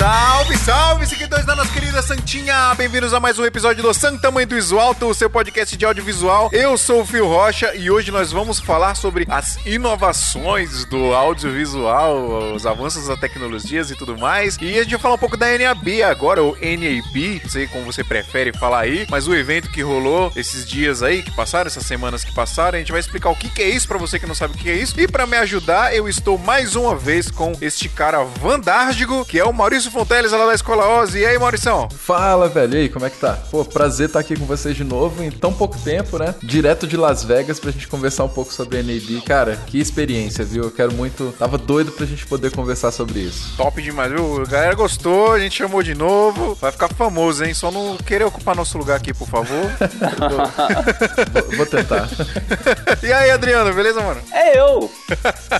자. Seguidores da nossa querida Santinha! Bem-vindos a mais um episódio do Santa Mãe do Visual, o seu podcast de audiovisual. Eu sou o Fio Rocha e hoje nós vamos falar sobre as inovações do audiovisual, os avanços das tecnologias e tudo mais. E a gente vai falar um pouco da NAB agora, ou NAB, não sei como você prefere falar aí, mas o evento que rolou esses dias aí, que passaram, essas semanas que passaram, a gente vai explicar o que, é isso para você que não sabe o que é isso. E para me ajudar, eu estou mais uma vez com este cara vandárdigo, que é o Maurício Fonteles, lá da Escola Oz. E aí, Maurição? Fala, velho. E aí, como é que tá? Pô, prazer estar aqui com vocês de novo em tão pouco tempo, né? Direto de Las Vegas pra gente conversar um pouco sobre a NAB. Cara, que experiência, viu? Eu quero muito. Tava doido pra gente poder conversar sobre isso. Top demais, viu? A galera gostou, a gente chamou de novo. Vai ficar famoso, hein? Só não querer ocupar nosso lugar aqui, por favor. vou, vou tentar. e aí, Adriano, beleza, mano? É eu!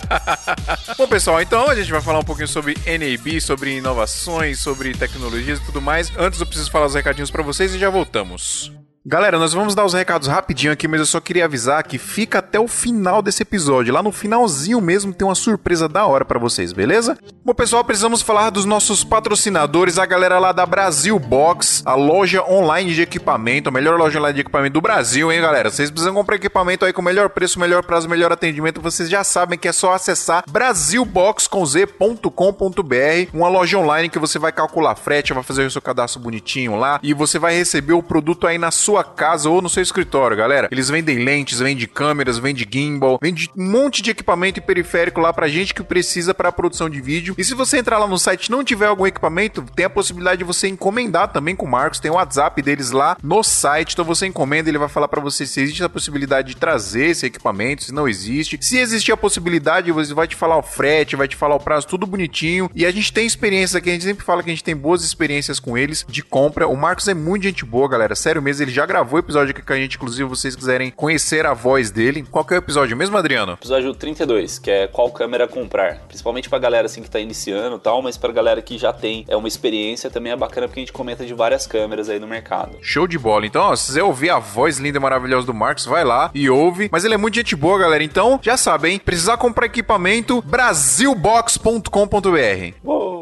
Bom, pessoal, então a gente vai falar um pouquinho sobre NAB, sobre inovações, sobre tecnologias e tudo mais. Antes eu preciso falar os recadinhos para vocês e já voltamos. Galera, nós vamos dar os recados rapidinho aqui, mas eu só queria avisar que fica até o final desse episódio. Lá no finalzinho mesmo tem uma surpresa da hora para vocês, beleza? Bom, pessoal, precisamos falar dos nossos patrocinadores, a galera lá da Brasil Box, a loja online de equipamento, a melhor loja online de equipamento do Brasil, hein, galera? Vocês precisam comprar equipamento aí com melhor preço, melhor prazo, melhor atendimento. Vocês já sabem que é só acessar brasilbox.com.br, uma loja online que você vai calcular frete, vai fazer o seu cadastro bonitinho lá e você vai receber o produto aí na sua sua casa ou no seu escritório, galera. Eles vendem lentes, vendem câmeras, vendem gimbal, vendem um monte de equipamento e periférico lá pra gente que precisa para produção de vídeo. E se você entrar lá no site e não tiver algum equipamento, tem a possibilidade de você encomendar também com o Marcos. Tem o WhatsApp deles lá no site. Então você encomenda, ele vai falar para você se existe a possibilidade de trazer esse equipamento, se não existe. Se existir a possibilidade, você vai te falar o frete, vai te falar o prazo, tudo bonitinho. E a gente tem experiências aqui, a gente sempre fala que a gente tem boas experiências com eles de compra. O Marcos é muito gente boa, galera. Sério mesmo, ele já já gravou episódio aqui com a gente, inclusive, vocês quiserem conhecer a voz dele. Qual que é o episódio mesmo, Adriano? Episódio 32, que é qual câmera comprar. Principalmente pra galera assim que tá iniciando e tal, mas pra galera que já tem é uma experiência também é bacana porque a gente comenta de várias câmeras aí no mercado. Show de bola. Então, ó, se você ouvir a voz linda e maravilhosa do Marcos, vai lá e ouve. Mas ele é muito gente boa, galera. Então, já sabe, hein? Precisar comprar equipamento, brasilbox.com.br. Uou!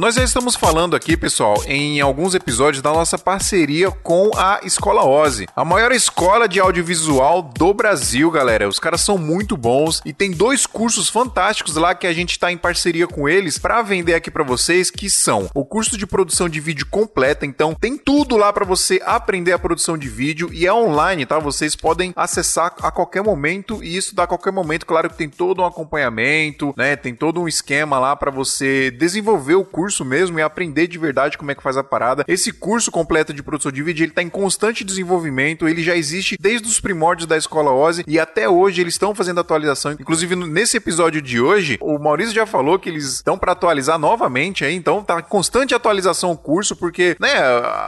Nós já estamos falando aqui, pessoal, em alguns episódios da nossa parceria com a Escola Ozzy, a maior escola de audiovisual do Brasil, galera. Os caras são muito bons e tem dois cursos fantásticos lá que a gente está em parceria com eles para vender aqui para vocês, que são o curso de produção de vídeo completa. Então, tem tudo lá para você aprender a produção de vídeo e é online, tá? Vocês podem acessar a qualquer momento e isso dá a qualquer momento. Claro que tem todo um acompanhamento, né? Tem todo um esquema lá para você desenvolver o curso curso mesmo e aprender de verdade como é que faz a parada. Esse curso completo de produção de vídeo, ele tá em constante desenvolvimento, ele já existe desde os primórdios da escola Ozzy e até hoje eles estão fazendo atualização. Inclusive, nesse episódio de hoje, o Maurício já falou que eles estão para atualizar novamente aí, então tá constante atualização o curso, porque, né,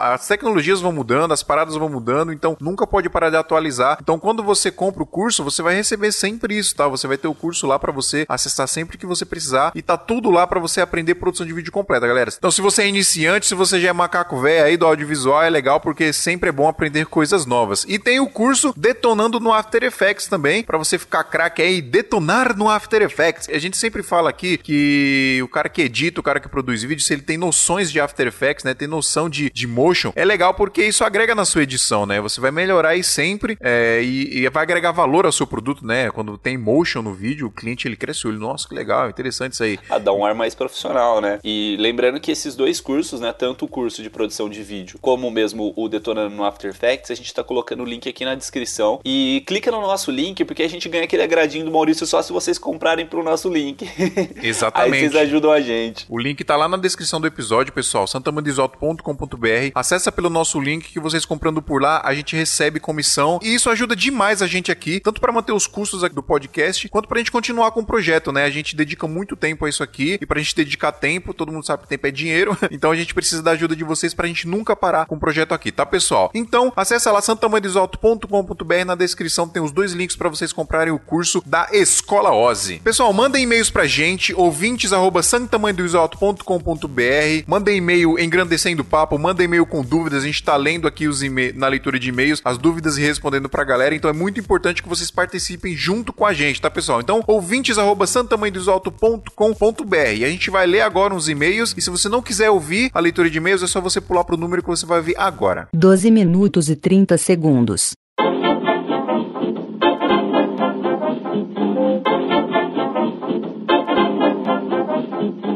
as tecnologias vão mudando, as paradas vão mudando, então nunca pode parar de atualizar. Então, quando você compra o curso, você vai receber sempre isso, tá? Você vai ter o curso lá para você acessar sempre que você precisar e tá tudo lá para você aprender produção de vídeo completa, galera. Então, se você é iniciante, se você já é macaco velho aí do audiovisual, é legal porque sempre é bom aprender coisas novas. E tem o curso Detonando no After Effects também, para você ficar craque aí, detonar no After Effects. A gente sempre fala aqui que o cara que edita, o cara que produz vídeo, se ele tem noções de After Effects, né, tem noção de, de motion, é legal porque isso agrega na sua edição, né? Você vai melhorar aí sempre é, e, e, vai agregar valor ao seu produto, né? Quando tem motion no vídeo, o cliente ele cresce o olho, nossa, que legal, interessante isso aí. Ah, dá um ar mais profissional, né? E lembrando Lembrando que esses dois cursos, né, tanto o curso de produção de vídeo como mesmo o Detonando no After Effects, a gente está colocando o link aqui na descrição. E clica no nosso link, porque a gente ganha aquele agradinho do Maurício só se vocês comprarem pro nosso link. Exatamente. Aí vocês ajudam a gente. O link tá lá na descrição do episódio, pessoal, santamandisoto.com.br. Acessa pelo nosso link que vocês comprando por lá, a gente recebe comissão e isso ajuda demais a gente aqui, tanto para manter os custos do podcast, quanto pra gente continuar com o projeto, né? A gente dedica muito tempo a isso aqui e pra gente dedicar tempo, todo mundo mundo sabe que tempo é dinheiro, então a gente precisa da ajuda de vocês pra gente nunca parar com o projeto aqui, tá, pessoal? Então, acessa lá santamanhodosalto.com.br, na descrição tem os dois links para vocês comprarem o curso da Escola Ozzy. Pessoal, mandem e-mails pra gente, ouvintes arroba santamanhodosalto.com.br, mandem e-mail engrandecendo o papo, mandem e-mail com dúvidas, a gente tá lendo aqui os na leitura de e-mails, as dúvidas e respondendo pra galera, então é muito importante que vocês participem junto com a gente, tá, pessoal? Então, ouvintes arroba santamanhodosalto.com.br. A gente vai ler agora uns e-mails e se você não quiser ouvir a leitura de e-mails, é só você pular pro número que você vai ouvir agora. 12 minutos e 30 segundos.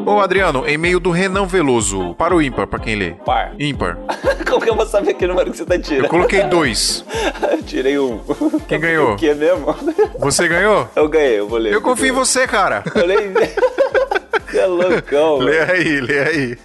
Ô Adriano, e-mail do Renan Veloso. Para o ímpar, pra quem lê. Par. Ímpar. Como que eu vou saber que número que você tá tirando? Eu coloquei dois. Tirei um. Quem ganhou? O que mesmo? Você ganhou? Eu ganhei, eu vou ler. Eu confio em você, cara. Eu leio. Você é loucão, Lê aí, lê aí.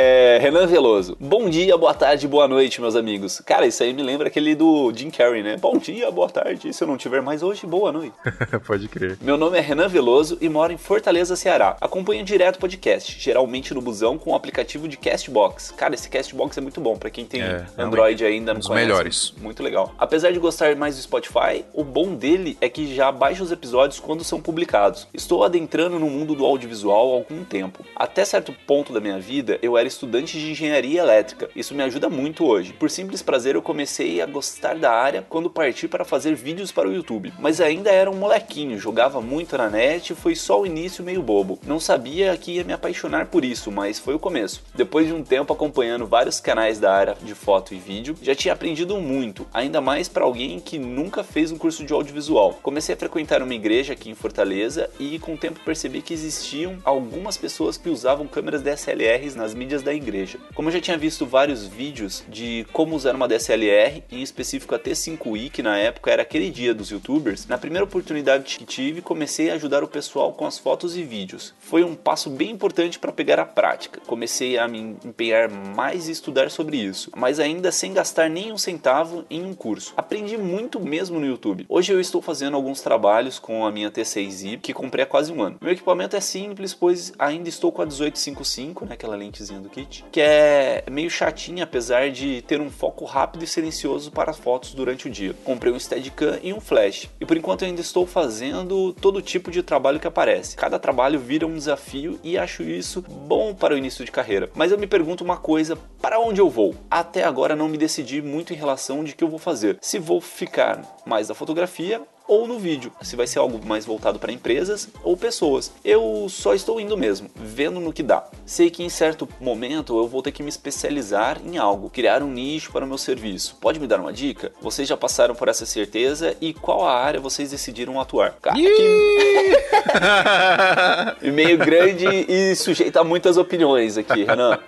É, Renan Veloso. Bom dia, boa tarde, boa noite, meus amigos. Cara, isso aí me lembra aquele do Jim Carrey, né? Bom dia, boa tarde. Se eu não tiver mais hoje, boa noite. Pode crer. Meu nome é Renan Veloso e moro em Fortaleza, Ceará. Acompanho direto podcast, geralmente no busão com o aplicativo de Castbox. Cara, esse Castbox é muito bom para quem tem É, Android ainda não um dos conhece. melhores. Muito legal. Apesar de gostar mais do Spotify, o bom dele é que já baixa os episódios quando são publicados. Estou adentrando no mundo do audiovisual há algum tempo. Até certo ponto da minha vida, eu era estudante de engenharia elétrica. Isso me ajuda muito hoje. Por simples prazer, eu comecei a gostar da área quando parti para fazer vídeos para o YouTube. Mas ainda era um molequinho, jogava muito na net e foi só o início meio bobo. Não sabia que ia me apaixonar por isso, mas foi o começo. Depois de um tempo acompanhando vários canais da área de foto e vídeo, já tinha aprendido muito, ainda mais para alguém que nunca fez um curso de audiovisual. Comecei a frequentar uma igreja aqui em Fortaleza e com o tempo percebi que existiam algumas pessoas que usavam câmeras DSLRs nas mídias da igreja. Como eu já tinha visto vários vídeos de como usar uma DSLR, em específico a T5i, que na época era aquele dia dos youtubers, na primeira oportunidade que tive, comecei a ajudar o pessoal com as fotos e vídeos. Foi um passo bem importante para pegar a prática. Comecei a me empenhar mais e estudar sobre isso, mas ainda sem gastar nem um centavo em um curso. Aprendi muito mesmo no YouTube. Hoje eu estou fazendo alguns trabalhos com a minha T6i, que comprei há quase um ano. Meu equipamento é simples, pois ainda estou com a 1855, né, aquela lentezinha do kit, que é meio chatinha, apesar de ter um foco rápido e silencioso para fotos durante o dia. Comprei um Steadicam e um flash, e por enquanto ainda estou fazendo todo tipo de trabalho que aparece. Cada trabalho vira um desafio e acho isso bom para o início de carreira. Mas eu me pergunto uma coisa, para onde eu vou? Até agora não me decidi muito em relação de que eu vou fazer. Se vou ficar mais da fotografia ou no vídeo, se vai ser algo mais voltado para empresas ou pessoas. Eu só estou indo mesmo, vendo no que dá. Sei que em certo momento eu vou ter que me especializar em algo, criar um nicho para o meu serviço. Pode me dar uma dica? Vocês já passaram por essa certeza e qual a área vocês decidiram atuar? Cara, que e-mail grande e sujeito a muitas opiniões aqui, Renan.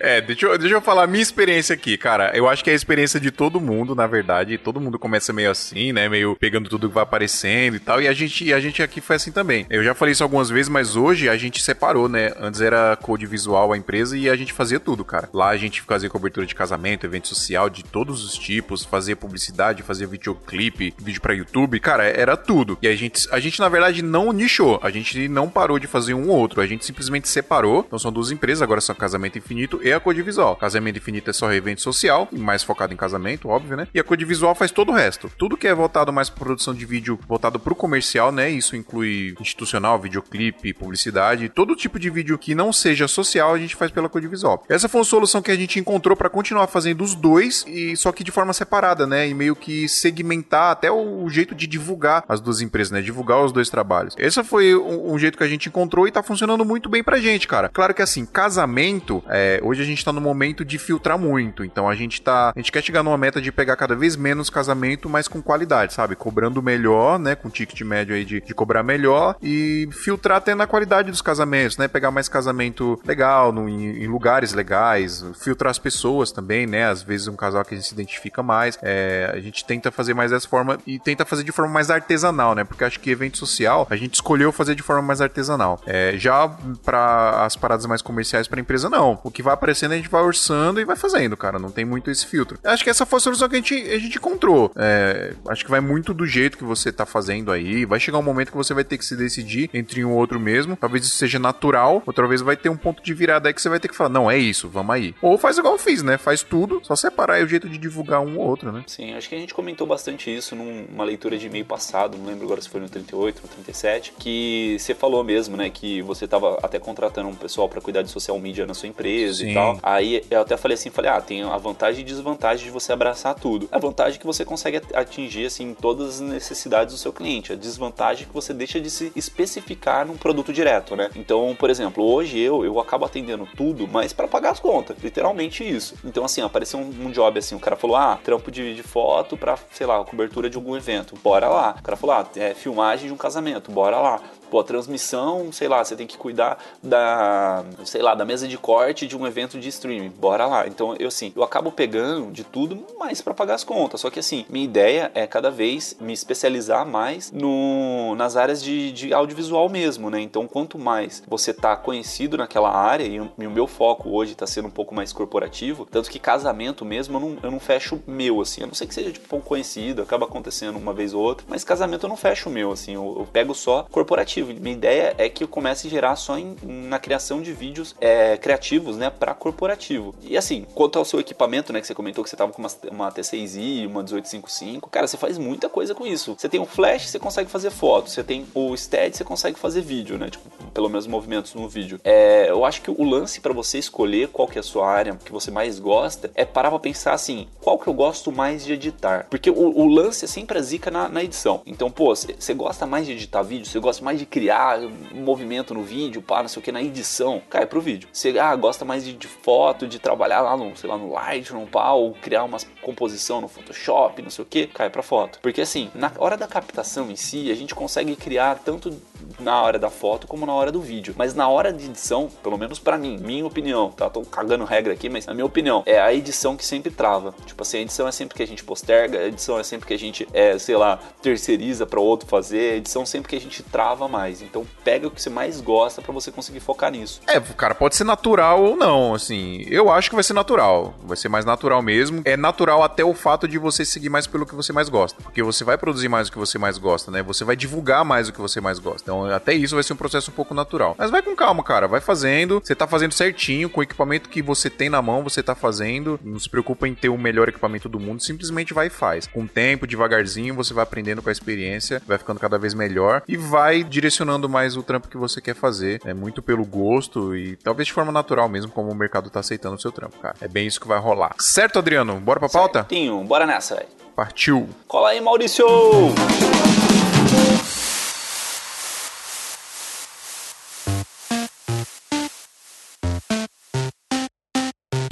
É, deixa eu, deixa eu falar a minha experiência aqui, cara. Eu acho que é a experiência de todo mundo, na verdade. Todo mundo começa meio assim, né? Meio pegando tudo que vai aparecendo e tal. E a gente, a gente aqui foi assim também. Eu já falei isso algumas vezes, mas hoje a gente separou, né? Antes era code visual a empresa e a gente fazia tudo, cara. Lá a gente fazia cobertura de casamento, evento social de todos os tipos, fazia publicidade, fazia videoclipe, vídeo pra YouTube. Cara, era tudo. E a gente, a gente na verdade, não nichou. A gente não parou de fazer um ou outro. A gente simplesmente separou. Então são duas empresas, agora são Casamento Infinito e a Code Visual. Casamento Infinito é só evento social, mais focado em casamento, óbvio, né? E a Code Visual faz todo o resto. Tudo que é voltado mais pra produção de vídeo voltado pro comercial, né? Isso inclui institucional, videoclipe, publicidade, todo tipo de vídeo que não seja social, a gente faz pela Code Visual. Essa foi uma solução que a gente encontrou para continuar fazendo os dois, e só que de forma separada, né? E meio que segmentar até o jeito de divulgar as duas empresas, né? Divulgar os dois trabalhos. Esse foi um, um jeito que a gente encontrou e tá funcionando muito bem pra gente, cara. Claro que assim, casamento, é, hoje a gente tá no momento de filtrar muito, então a gente tá. A gente quer chegar numa meta de pegar cada vez menos casamento, mas com qualidade, sabe? Cobrando melhor, né? Com ticket médio aí de, de cobrar melhor e filtrar até na qualidade dos casamentos, né? Pegar mais casamento legal, no, em, em lugares legais, filtrar as pessoas também, né? Às vezes um casal que a gente se identifica mais. É, a gente tenta fazer mais dessa forma e tenta fazer de forma mais artesanal, né? Porque acho que evento social a gente escolheu fazer de forma mais artesanal. É, já para as paradas mais comerciais para empresa, não. O que vai aparecendo, a gente vai orçando e vai fazendo, cara. Não tem muito esse filtro. Acho que essa foi a solução que a gente, a gente encontrou. É, acho que vai muito do jeito que você tá fazendo aí. Vai chegar um momento que você vai ter que se decidir entre um ou outro mesmo. Talvez isso seja natural. Outra vez vai ter um ponto de virada aí que você vai ter que falar: não, é isso, vamos aí. Ou faz igual eu fiz, né? Faz tudo, só separar aí o jeito de divulgar um ou outro, né? Sim, acho que a gente comentou bastante isso numa leitura de e-mail passado, não lembro agora se foi no 38, no 37, que você falou mesmo, né, que você tava até contratando um pessoal para cuidar de social media na sua empresa Sim. e tal. Aí eu até falei assim, falei, ah, tem a vantagem e desvantagem de você abraçar tudo. A vantagem é que você consegue atingir, assim, todas as necessidades do seu cliente. A desvantagem é que você deixa de se especificar num produto direto, né? Então, por exemplo, hoje eu, eu acabo atendendo tudo, mas para pagar as contas, literalmente isso. Então, assim, apareceu um, um job assim, o cara falou, ah, trampo de, de foto para, sei lá, cobertura de algum evento, bora lá. O cara falou, ah, é filmagem de um casamento, bora lá. Pô, transmissão, sei lá, você tem que cuidar da, sei lá, da mesa de corte de um evento de streaming. Bora lá. Então, eu assim, eu acabo pegando de tudo, mas para pagar as contas. Só que assim, minha ideia é cada vez me especializar mais no, nas áreas de, de audiovisual mesmo, né? Então, quanto mais você tá conhecido naquela área, e, e o meu foco hoje tá sendo um pouco mais corporativo, tanto que casamento mesmo eu não, eu não fecho meu, assim. A não sei que seja tipo um conhecido, acaba acontecendo uma vez ou outra, mas casamento eu não fecho meu, assim. eu, eu pego só corporativo criativo. Minha ideia é que eu comece a gerar só em, na criação de vídeos é, criativos, né, para corporativo. E assim, quanto ao seu equipamento, né, que você comentou que você tava com uma, uma T6i, uma 1855, cara, você faz muita coisa com isso. Você tem o flash, você consegue fazer foto. Você tem o steady, você consegue fazer vídeo, né, tipo, pelo menos movimentos no vídeo. É, eu acho que o lance para você escolher qual que é a sua área que você mais gosta é parar pra pensar assim, qual que eu gosto mais de editar? Porque o, o lance é sempre a zica na, na edição. Então, pô, você gosta mais de editar vídeo, você gosta mais de criar movimento no vídeo, pá, não sei o que, na edição, cai pro vídeo. Você ah, gosta mais de, de, foto, de trabalhar lá no, sei lá, no Lightroom, pá, ou criar uma composição no Photoshop, não sei o que, cai pra foto. Porque assim, na hora da captação em si, a gente consegue criar tanto na hora da foto como na hora do vídeo. Mas na hora de edição, pelo menos para mim, minha opinião, tá? Tô cagando regra aqui, mas na minha opinião, é a edição que sempre trava. Tipo assim, a edição é sempre que a gente posterga, a edição é sempre que a gente, é, sei lá, terceiriza para outro fazer, a edição sempre que a gente trava mais. Então pega o que você mais gosta para você conseguir focar nisso. É, cara, pode ser natural ou não, assim. Eu acho que vai ser natural. Vai ser mais natural mesmo. É natural até o fato de você seguir mais pelo que você mais gosta. Porque você vai produzir mais o que você mais gosta, né? Você vai divulgar mais o que você mais gosta. Então, até isso vai ser um processo um pouco natural. Mas vai com calma, cara. Vai fazendo. Você tá fazendo certinho, com o equipamento que você tem na mão, você tá fazendo. Não se preocupa em ter o melhor equipamento do mundo. Simplesmente vai e faz. Com o tempo, devagarzinho, você vai aprendendo com a experiência, vai ficando cada vez melhor e vai direcionando mais o trampo que você quer fazer. É muito pelo gosto e talvez de forma natural mesmo, como o mercado tá aceitando o seu trampo, cara. É bem isso que vai rolar. Certo, Adriano? Bora pra pauta? Certinho. Bora nessa, velho. Partiu. Cola aí, Maurício!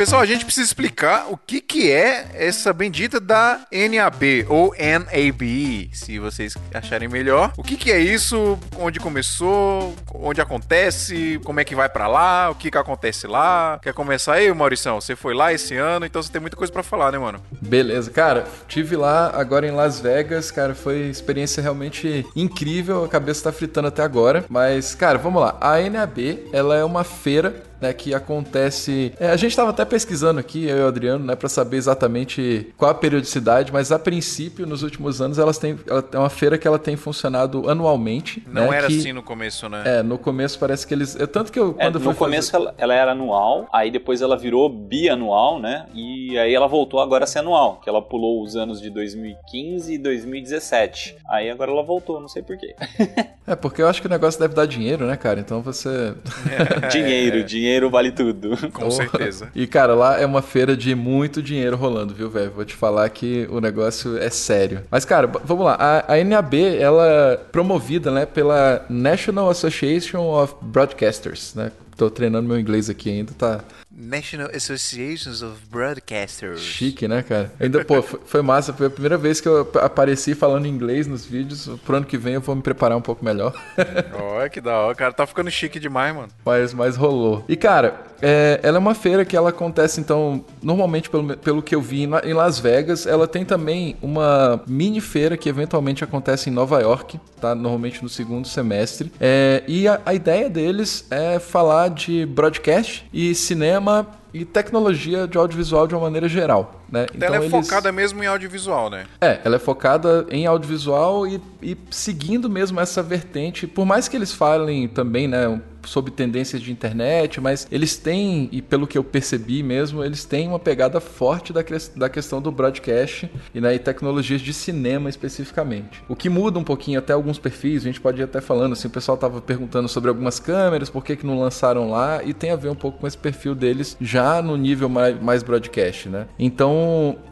Pessoal, a gente precisa explicar o que, que é essa bendita da NAB ou NAB, se vocês acharem melhor. O que, que é isso? Onde começou? Onde acontece? Como é que vai para lá? O que, que acontece lá? Quer começar aí, Maurição? Você foi lá esse ano, então você tem muita coisa para falar, né, mano? Beleza, cara. Tive lá agora em Las Vegas, cara. Foi experiência realmente incrível. A cabeça tá fritando até agora. Mas, cara, vamos lá. A NAB, ela é uma feira né, que acontece. É, a gente estava até pesquisando aqui, eu e o Adriano, né, para saber exatamente qual a periodicidade, mas a princípio, nos últimos anos, elas têm, ela é uma feira que ela tem funcionado anualmente. Não né, era que, assim no começo, né? É, no começo parece que eles. É, tanto que eu. É, quando é, no começo fazer... ela, ela, era anual, aí depois ela virou bianual, né? E aí ela voltou agora a ser anual, que ela pulou os anos de 2015 e 2017. Aí agora ela voltou, não sei porquê. é, porque eu acho que o negócio deve dar dinheiro, né, cara? Então você. dinheiro, dinheiro dinheiro vale tudo. Com certeza. E, cara, lá é uma feira de muito dinheiro rolando, viu, velho? Vou te falar que o negócio é sério. Mas, cara, vamos lá. A, a NAB, ela é promovida, né, pela National Association of Broadcasters, né? Tô treinando meu inglês aqui ainda, tá National Associations of Broadcasters. Chique, né, cara? Ainda, pô, foi massa. Foi a primeira vez que eu apareci falando inglês nos vídeos. Pro ano que vem eu vou me preparar um pouco melhor. Olha que da hora. Cara, tá ficando chique demais, mano. Mas, mas rolou. E, cara, é, ela é uma feira que ela acontece, então, normalmente, pelo, pelo que eu vi em Las Vegas. Ela tem também uma mini feira que eventualmente acontece em Nova York, tá? Normalmente no segundo semestre. É, e a, a ideia deles é falar de broadcast e cinema cinema e tecnologia de audiovisual de uma maneira geral. Né? Então, ela é eles... focada mesmo em audiovisual, né? É, ela é focada em audiovisual e, e seguindo mesmo essa vertente, por mais que eles falem também, né, sobre tendências de internet, mas eles têm, e pelo que eu percebi mesmo, eles têm uma pegada forte da, da questão do broadcast e, né, e tecnologias de cinema especificamente. O que muda um pouquinho até alguns perfis, a gente pode ir até falando assim, o pessoal estava perguntando sobre algumas câmeras, por que, que não lançaram lá, e tem a ver um pouco com esse perfil deles já no nível mais, mais broadcast, né? Então,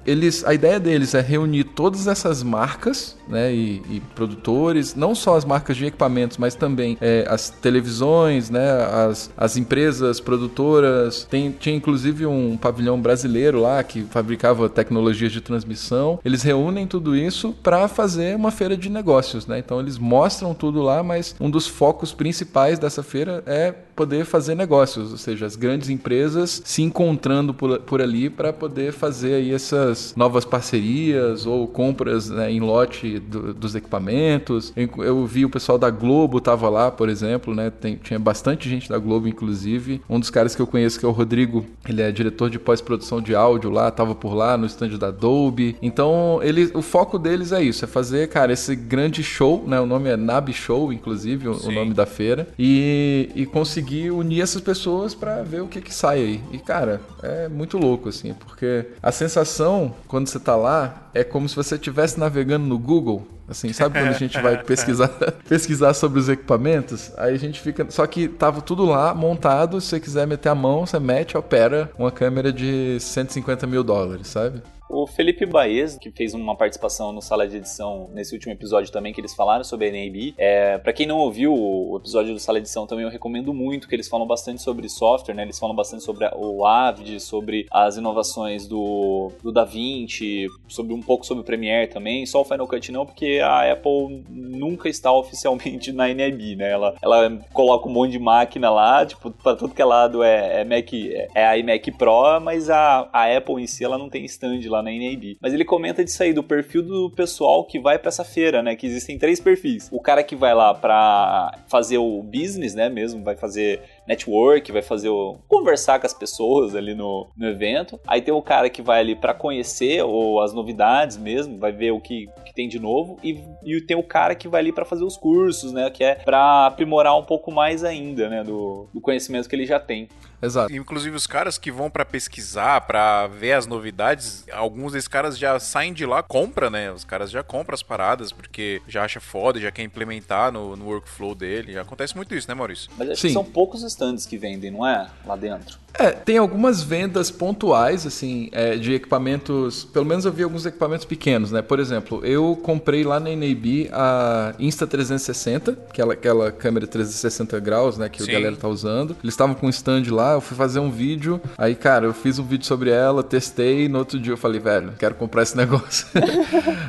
eles, a ideia deles é reunir todas essas marcas, né, e, e produtores, não só as marcas de equipamentos, mas também é, as televisões, né, as, as empresas produtoras. Tem, tinha inclusive um pavilhão brasileiro lá que fabricava tecnologias de transmissão. Eles reúnem tudo isso para fazer uma feira de negócios, né? Então eles mostram tudo lá, mas um dos focos principais dessa feira é poder fazer negócios, ou seja, as grandes empresas se encontrando por, por ali para poder fazer aí essas novas parcerias ou compras né, em lote do, dos equipamentos. Eu, eu, vi o pessoal da Globo tava lá, por exemplo, né? Tem, tinha bastante gente da Globo, inclusive. Um dos caras que eu conheço que é o Rodrigo, ele é diretor de pós-produção de áudio lá, tava por lá no stand da Dolby. Então, ele, o foco deles é isso, é fazer, cara, esse grande show, né? O nome é Nab Show, inclusive, o, o nome da feira, e, e conseguir conseguir unir essas pessoas para ver o que que sai aí. E cara, é muito louco assim, porque a sensação quando você tá lá é como se você estivesse navegando no Google Assim, sabe quando a gente vai pesquisar, pesquisar sobre os equipamentos? Aí a gente fica. Só que tava tudo lá montado. Se você quiser meter a mão, você mete, opera uma câmera de 150 mil dólares, sabe? O Felipe Baez, que fez uma participação no Sala de Edição nesse último episódio também, que eles falaram sobre a NAB. É, para quem não ouviu o episódio do Sala de Edição também, eu recomendo muito, que eles falam bastante sobre software, né? Eles falam bastante sobre o Avid, sobre as inovações do, do DaVinci, sobre um pouco sobre o Premiere também. Só o Final Cut não, porque a Apple nunca está oficialmente na NAB, né? Ela, ela coloca um monte de máquina lá, tipo, para tudo que é lado é, é Mac, é, é a iMac Pro, mas a, a Apple em si ela não tem stand lá na NAB. Mas ele comenta disso aí, do perfil do pessoal que vai para essa feira, né? Que existem três perfis. O cara que vai lá para fazer o business, né? Mesmo, vai fazer network, vai fazer o conversar com as pessoas ali no, no evento. Aí tem o cara que vai ali para conhecer ou as novidades mesmo, vai ver o que, que tem de novo e, e tem o cara que vai ali para fazer os cursos, né, que é para aprimorar um pouco mais ainda, né, do, do conhecimento que ele já tem. Exato. Inclusive os caras que vão para pesquisar, para ver as novidades, alguns desses caras já saem de lá, compra, né? Os caras já compram as paradas porque já acha foda, já quer implementar no, no workflow dele. Já acontece muito isso, né, Maurício? Mas acho Sim. que são poucos stands que vendem, não é? Lá dentro. É, tem algumas vendas pontuais, assim, é, de equipamentos. Pelo menos eu vi alguns equipamentos pequenos, né? Por exemplo, eu comprei lá na NAB a Insta360, aquela, aquela câmera 360 graus, né? Que Sim. o galera tá usando. Eles estavam com um stand lá, eu fui fazer um vídeo. Aí, cara, eu fiz um vídeo sobre ela, testei. No outro dia eu falei, velho, quero comprar esse negócio.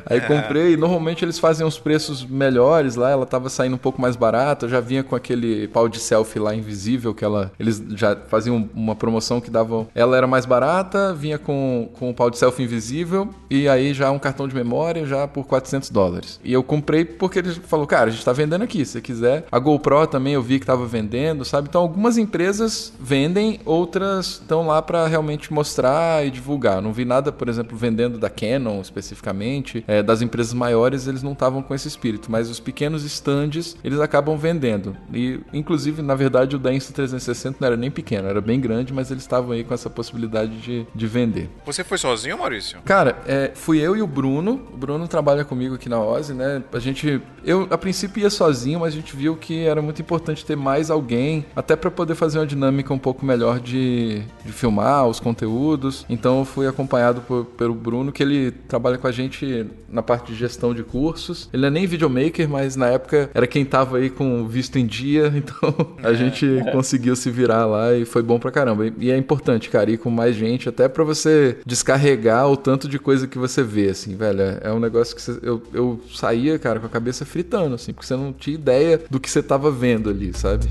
aí comprei. Normalmente eles fazem uns preços melhores lá. Ela tava saindo um pouco mais barata. Eu já vinha com aquele pau de selfie lá invisível que ela. Eles já faziam uma uma promoção que dava. Ela era mais barata, vinha com, com o pau de selfie invisível e aí já um cartão de memória já por 400 dólares. E eu comprei porque ele falou, cara, a gente tá vendendo aqui, se quiser. A GoPro também eu vi que tava vendendo, sabe? Então algumas empresas vendem, outras estão lá para realmente mostrar e divulgar. não vi nada, por exemplo, vendendo da Canon especificamente. É, das empresas maiores eles não estavam com esse espírito, mas os pequenos stands eles acabam vendendo. E inclusive, na verdade, o da Insta360 não era nem pequeno, era bem grande grande, mas eles estavam aí com essa possibilidade de, de vender. Você foi sozinho, Maurício? Cara, é, fui eu e o Bruno. O Bruno trabalha comigo aqui na Ozzy, né? A gente, eu a princípio ia sozinho, mas a gente viu que era muito importante ter mais alguém, até para poder fazer uma dinâmica um pouco melhor de, de filmar os conteúdos. Então eu fui acompanhado por, pelo Bruno, que ele trabalha com a gente na parte de gestão de cursos. Ele é nem videomaker, mas na época era quem tava aí com visto em dia, então a é. gente conseguiu se virar lá e foi bom pra caramba caramba. E é importante, cara, ir com mais gente, até para você descarregar o tanto de coisa que você vê, assim, velho. É um negócio que você, eu, eu saía, cara, com a cabeça fritando, assim, porque você não tinha ideia do que você tava vendo ali, sabe?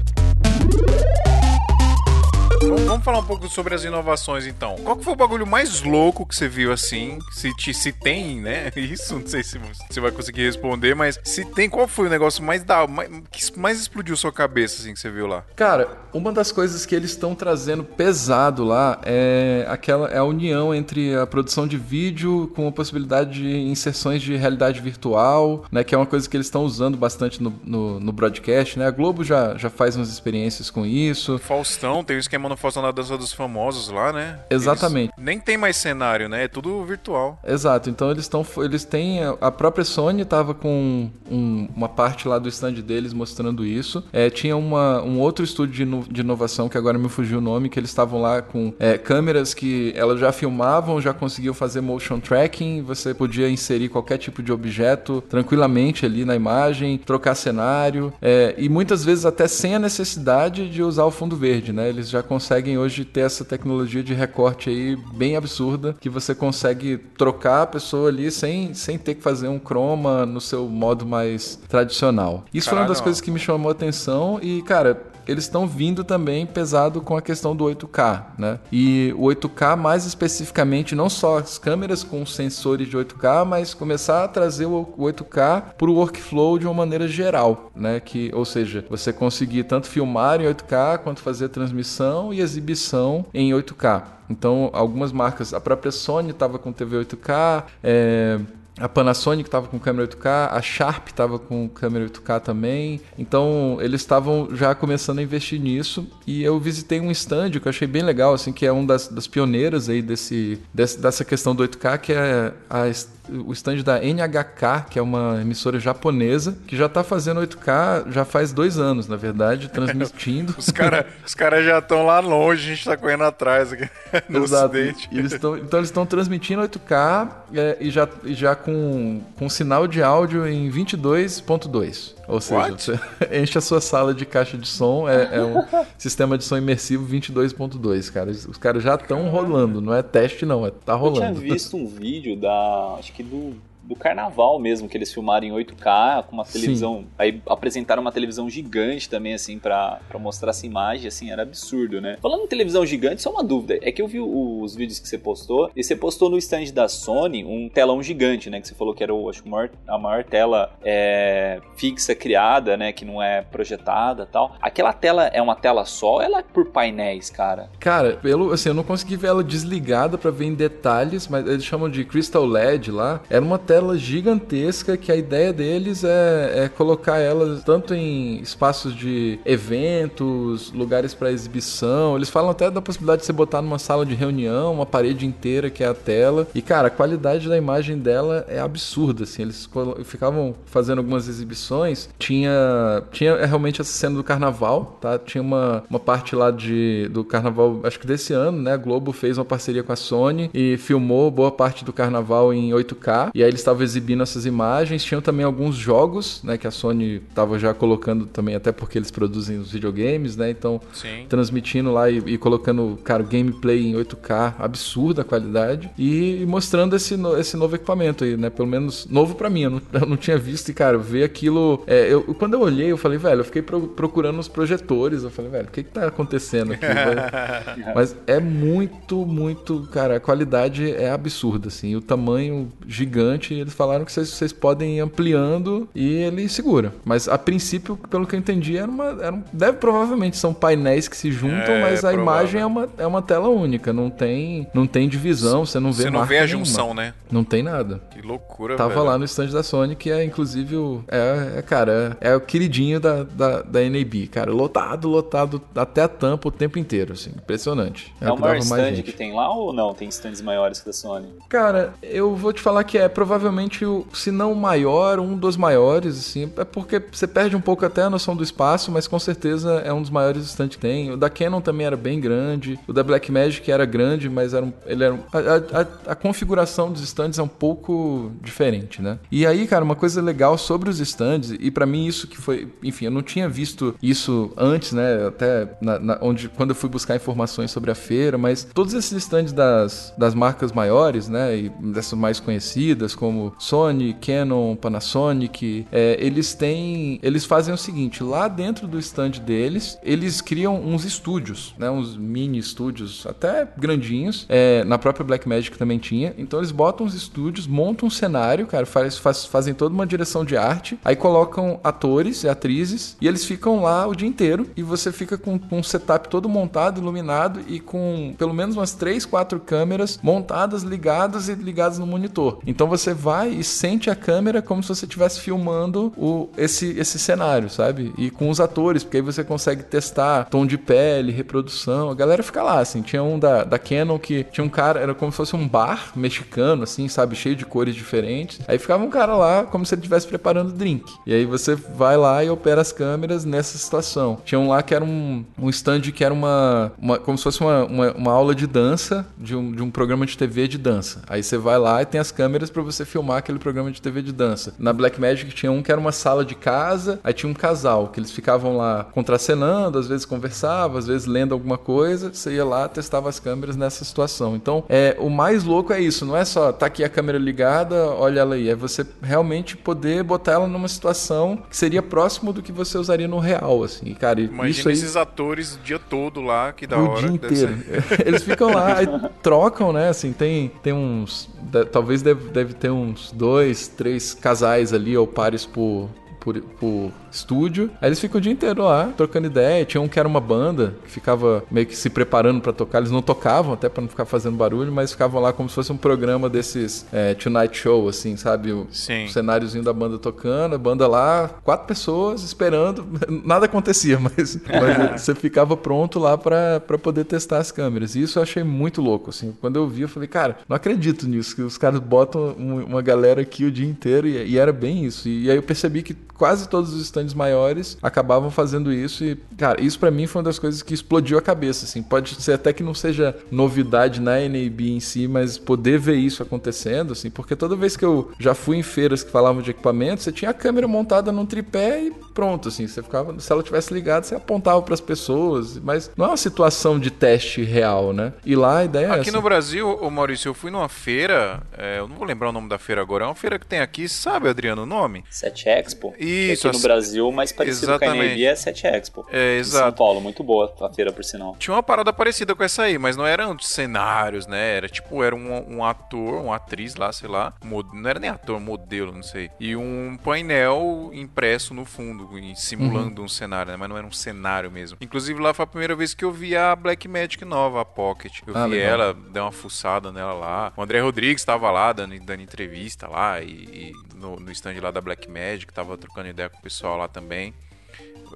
Vamos falar um pouco sobre as inovações então. Qual que foi o bagulho mais louco que você viu assim? Se, te, se tem, né? Isso, não sei se você vai conseguir responder, mas se tem, qual foi o negócio mais da mais, que mais explodiu sua cabeça assim que você viu lá? Cara, uma das coisas que eles estão trazendo pesado lá é aquela é a união entre a produção de vídeo com a possibilidade de inserções de realidade virtual, né? Que é uma coisa que eles estão usando bastante no, no, no, broadcast, né? A Globo já, já faz umas experiências com isso. Faustão, tem o esquema no Faustão da Dança dos Famosos lá, né? Exatamente. Eles nem tem mais cenário, né? É tudo virtual. Exato. Então eles estão eles têm a própria Sony tava com um, uma parte lá do stand deles mostrando isso. É, tinha uma, um outro estúdio de, de inovação que agora me fugiu o nome, que eles estavam lá com é, câmeras que elas já filmavam, já conseguiam fazer motion tracking, você podia inserir qualquer tipo de objeto tranquilamente ali na imagem, trocar cenário é, e muitas vezes até sem a necessidade de usar o fundo verde, né? Eles já conseguem hoje ter essa tecnologia de recorte aí bem absurda que você consegue trocar a pessoa ali sem, sem ter que fazer um chroma no seu modo mais tradicional. Isso Caralho, foi uma das coisas que me chamou a atenção e, cara, eles estão vindo também pesado com a questão do 8K, né? E o 8K mais especificamente não só as câmeras com sensores de 8K, mas começar a trazer o 8K para o workflow de uma maneira geral, né? Que, ou seja, você conseguir tanto filmar em 8K quanto fazer transmissão e exibição em 8K. Então, algumas marcas, a própria Sony estava com TV 8K, é, a Panasonic estava com câmera 8K, a Sharp estava com câmera 8K também. Então eles estavam já começando a investir nisso. E eu visitei um stand que eu achei bem legal, assim, que é um das, das pioneiras aí desse, desse, dessa questão do 8K, que é a o stand da NHK, que é uma emissora japonesa, que já está fazendo 8K já faz dois anos, na verdade, transmitindo. os caras os cara já estão lá longe, a gente está correndo atrás aqui no Exato. ocidente. Eles tão, então eles estão transmitindo 8K é, e já, e já com, com sinal de áudio em 22.2. Ou seja, What? você enche a sua sala de caixa de som, é, é um sistema de som imersivo 22.2, cara. Os caras já estão rolando, não é teste não, é tá rolando. Eu tinha visto um vídeo da, acho que do do carnaval mesmo, que eles filmaram em 8K, com uma televisão. Sim. Aí apresentaram uma televisão gigante também, assim, para mostrar essa imagem, assim, era absurdo, né? Falando em televisão gigante, só uma dúvida. É que eu vi os vídeos que você postou, e você postou no stand da Sony um telão gigante, né? Que você falou que era, acho, maior, a maior tela é, fixa criada, né? Que não é projetada tal. Aquela tela é uma tela só ou ela é por painéis, cara? Cara, pelo, assim, eu não consegui ver ela desligada para ver em detalhes, mas eles chamam de Crystal LED lá. Era uma tela tela gigantesca que a ideia deles é, é colocar ela tanto em espaços de eventos, lugares para exibição. Eles falam até da possibilidade de você botar numa sala de reunião, uma parede inteira que é a tela. E cara, a qualidade da imagem dela é absurda, assim. Eles ficavam fazendo algumas exibições, tinha tinha realmente essa cena do carnaval, tá? Tinha uma, uma parte lá de do carnaval, acho que desse ano, né? A Globo fez uma parceria com a Sony e filmou boa parte do carnaval em 8K. E aí eles estava exibindo essas imagens. Tinham também alguns jogos, né, que a Sony estava já colocando também, até porque eles produzem os videogames, né? Então, Sim. transmitindo lá e, e, colocando, cara, gameplay em 8K, absurda a qualidade, e mostrando esse, no, esse novo equipamento aí, né? Pelo menos novo para mim, eu não, eu não, tinha visto e, cara, ver aquilo. É, eu, quando eu olhei, eu falei, velho, eu fiquei pro, procurando os projetores. Eu falei, velho, o que que tá acontecendo aqui? Mas é muito, muito, cara, a qualidade é absurda, assim, o tamanho gigante eles falaram que vocês, podem ir ampliando e ele segura. Mas a princípio, pelo que eu entendi, era uma. Era um, deve provavelmente são painéis que se juntam, é, mas a imagem é uma, é uma tela única. Não tem, não tem divisão, você não vê Você não vê a junção, né? Não tem nada. Que loucura, Tava velho. lá no stand da Sony, que é inclusive o. É, é cara, é, é, o queridinho da, da, da NAB, cara. Lotado, lotado até a tampa o tempo inteiro, assim. Impressionante. É, é o maior stand que tem lá ou não? Tem stands maiores que da Sony? Cara, eu vou te falar que é provavelmente provavelmente, o, se não o maior, um dos maiores, assim. É porque você perde um pouco até a noção do espaço, mas com certeza é um dos maiores stands que tem. O da Canon também era bem grande. O da Blackmagic era grande, mas era um, ele era um, a, a, a, configuração dos stands é um pouco diferente, né? E aí, cara, uma coisa legal sobre os stands, e para mim isso que foi, enfim, eu não tinha visto isso antes, né? Até na, na, onde quando eu fui buscar informações sobre a feira, mas todos esses stands das, das marcas maiores, né? E dessas mais conhecidas, como como Sony, Canon, Panasonic, é, eles têm, eles fazem o seguinte, lá dentro do stand deles, eles criam uns estúdios, né, uns mini estúdios, até grandinhos, é, na própria Blackmagic também tinha, então eles botam os estúdios, montam um cenário, cara, faz, faz, fazem toda uma direção de arte, aí colocam atores e atrizes, e eles ficam lá o dia inteiro, e você fica com, com um setup todo montado, iluminado, e com pelo menos umas 3, 4 câmeras montadas, ligadas e ligadas no monitor. Então você vai e sente a câmera como se você estivesse filmando o, esse, esse cenário, sabe? E com os atores, porque aí você consegue testar tom de pele, reprodução. A galera fica lá, assim. Tinha um da, da Canon que tinha um cara, era como se fosse um bar mexicano, assim, sabe? Cheio de cores diferentes. Aí ficava um cara lá como se ele estivesse preparando drink. E aí você vai lá e opera as câmeras nessa situação. Tinha um lá que era um, um stand que era uma, uma como se fosse uma, uma, uma aula de dança de um, de um programa de TV de dança. Aí você vai lá e tem as câmeras para você filmar aquele programa de TV de dança. Na Blackmagic tinha um que era uma sala de casa, aí tinha um casal que eles ficavam lá contracenando, às vezes conversavam, às vezes lendo alguma coisa, você ia lá, testava as câmeras nessa situação. Então, é, o mais louco é isso, não é só tá aqui a câmera ligada, olha ela aí, é você realmente poder botar ela numa situação que seria próximo do que você usaria no real, assim. E, cara, Imagina isso aí... esses atores o dia todo lá, que da o hora. dia que deve inteiro. Eles ficam lá, trocam, né? Assim, tem, tem uns. de- talvez deve, deve ter uns dois, três casais ali, ou pares por. Por, por estúdio. Aí eles ficam o dia inteiro lá, trocando ideia. Tinha um que era uma banda, que ficava meio que se preparando pra tocar. Eles não tocavam, até pra não ficar fazendo barulho, mas ficavam lá como se fosse um programa desses é, Tonight Show, assim, sabe? O, Sim. o cenáriozinho da banda tocando, a banda lá, quatro pessoas esperando. Nada acontecia, mas, mas você ficava pronto lá pra pra poder testar as câmeras. E isso eu achei muito louco, assim. Quando eu vi, eu falei, cara, não acredito nisso, que os caras botam um- uma galera aqui o dia inteiro e, e era bem isso. E, aí eu percebi que quase todos os stands maiores acabavam fazendo isso e, cara, isso pra mim foi uma das coisas que explodiu a cabeça, assim. Pode ser até que não seja novidade na NAB em si, mas poder ver isso acontecendo, assim, porque toda vez que eu já fui em feiras que falavam de equipamento, você tinha a câmera montada num tripé e pronto, assim, você ficava, se ela tivesse ligada, você apontava pras pessoas, mas não é uma situação de teste real, né? E lá a ideia é Aqui no Brasil, ô Maurício, eu fui numa feira, é, eu não vou lembrar o nome da feira agora, é uma feira que tem aqui, sabe, Adriano, o nome? 7 Expo. Isso, Aqui no as- Brasil, o mais parecido com a Exatamente. NAB é 7 Expo. É, Em São exato. Paulo, muito boa a feira, por sinal. Tinha uma parada parecida com essa aí, mas não eram cenários, né? Era tipo, era um, um ator, uma atriz lá, sei lá. Não era nem ator, modelo, não sei. E um painel impresso no fundo, simulando um cenário, né? Mas não era um cenário mesmo. Inclusive lá foi a primeira vez que eu vi a Black Magic nova, a Pocket. Eu Ah, vi legal. ela, dei uma fuçada nela lá. O André Rodrigues tava lá dando, dando entrevista lá e, e no, no stand lá da Black Magic, tava trocando ideia com o pessoal lá também.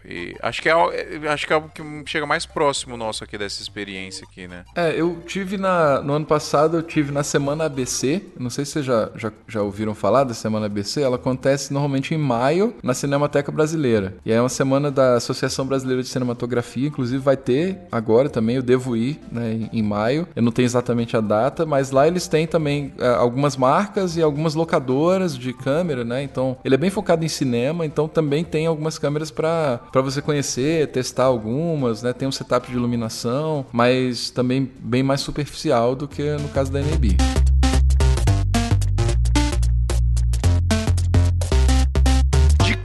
E acho que é, é- acho que é algo que chega mais próximo nosso aqui dessa experiência aqui, né? É, eu tive na, no ano passado, eu tive na Semana ABC. Não sei se vocês já, já, já ouviram falar da Semana ABC. Ela acontece normalmente em maio na Cinemateca Brasileira. E é uma semana da Associação Brasileira de Cinematografia. Inclusive vai ter agora também, eu devo ir né, em, em maio. Eu não tenho exatamente a data, mas lá eles têm também é, algumas marcas e algumas locadoras de câmera, né? Então ele é bem focado em cinema, então também tem algumas câmeras para para você conhecer, testar algumas, né? Tem um setup de iluminação, mas também bem mais superficial do que no caso da NAB.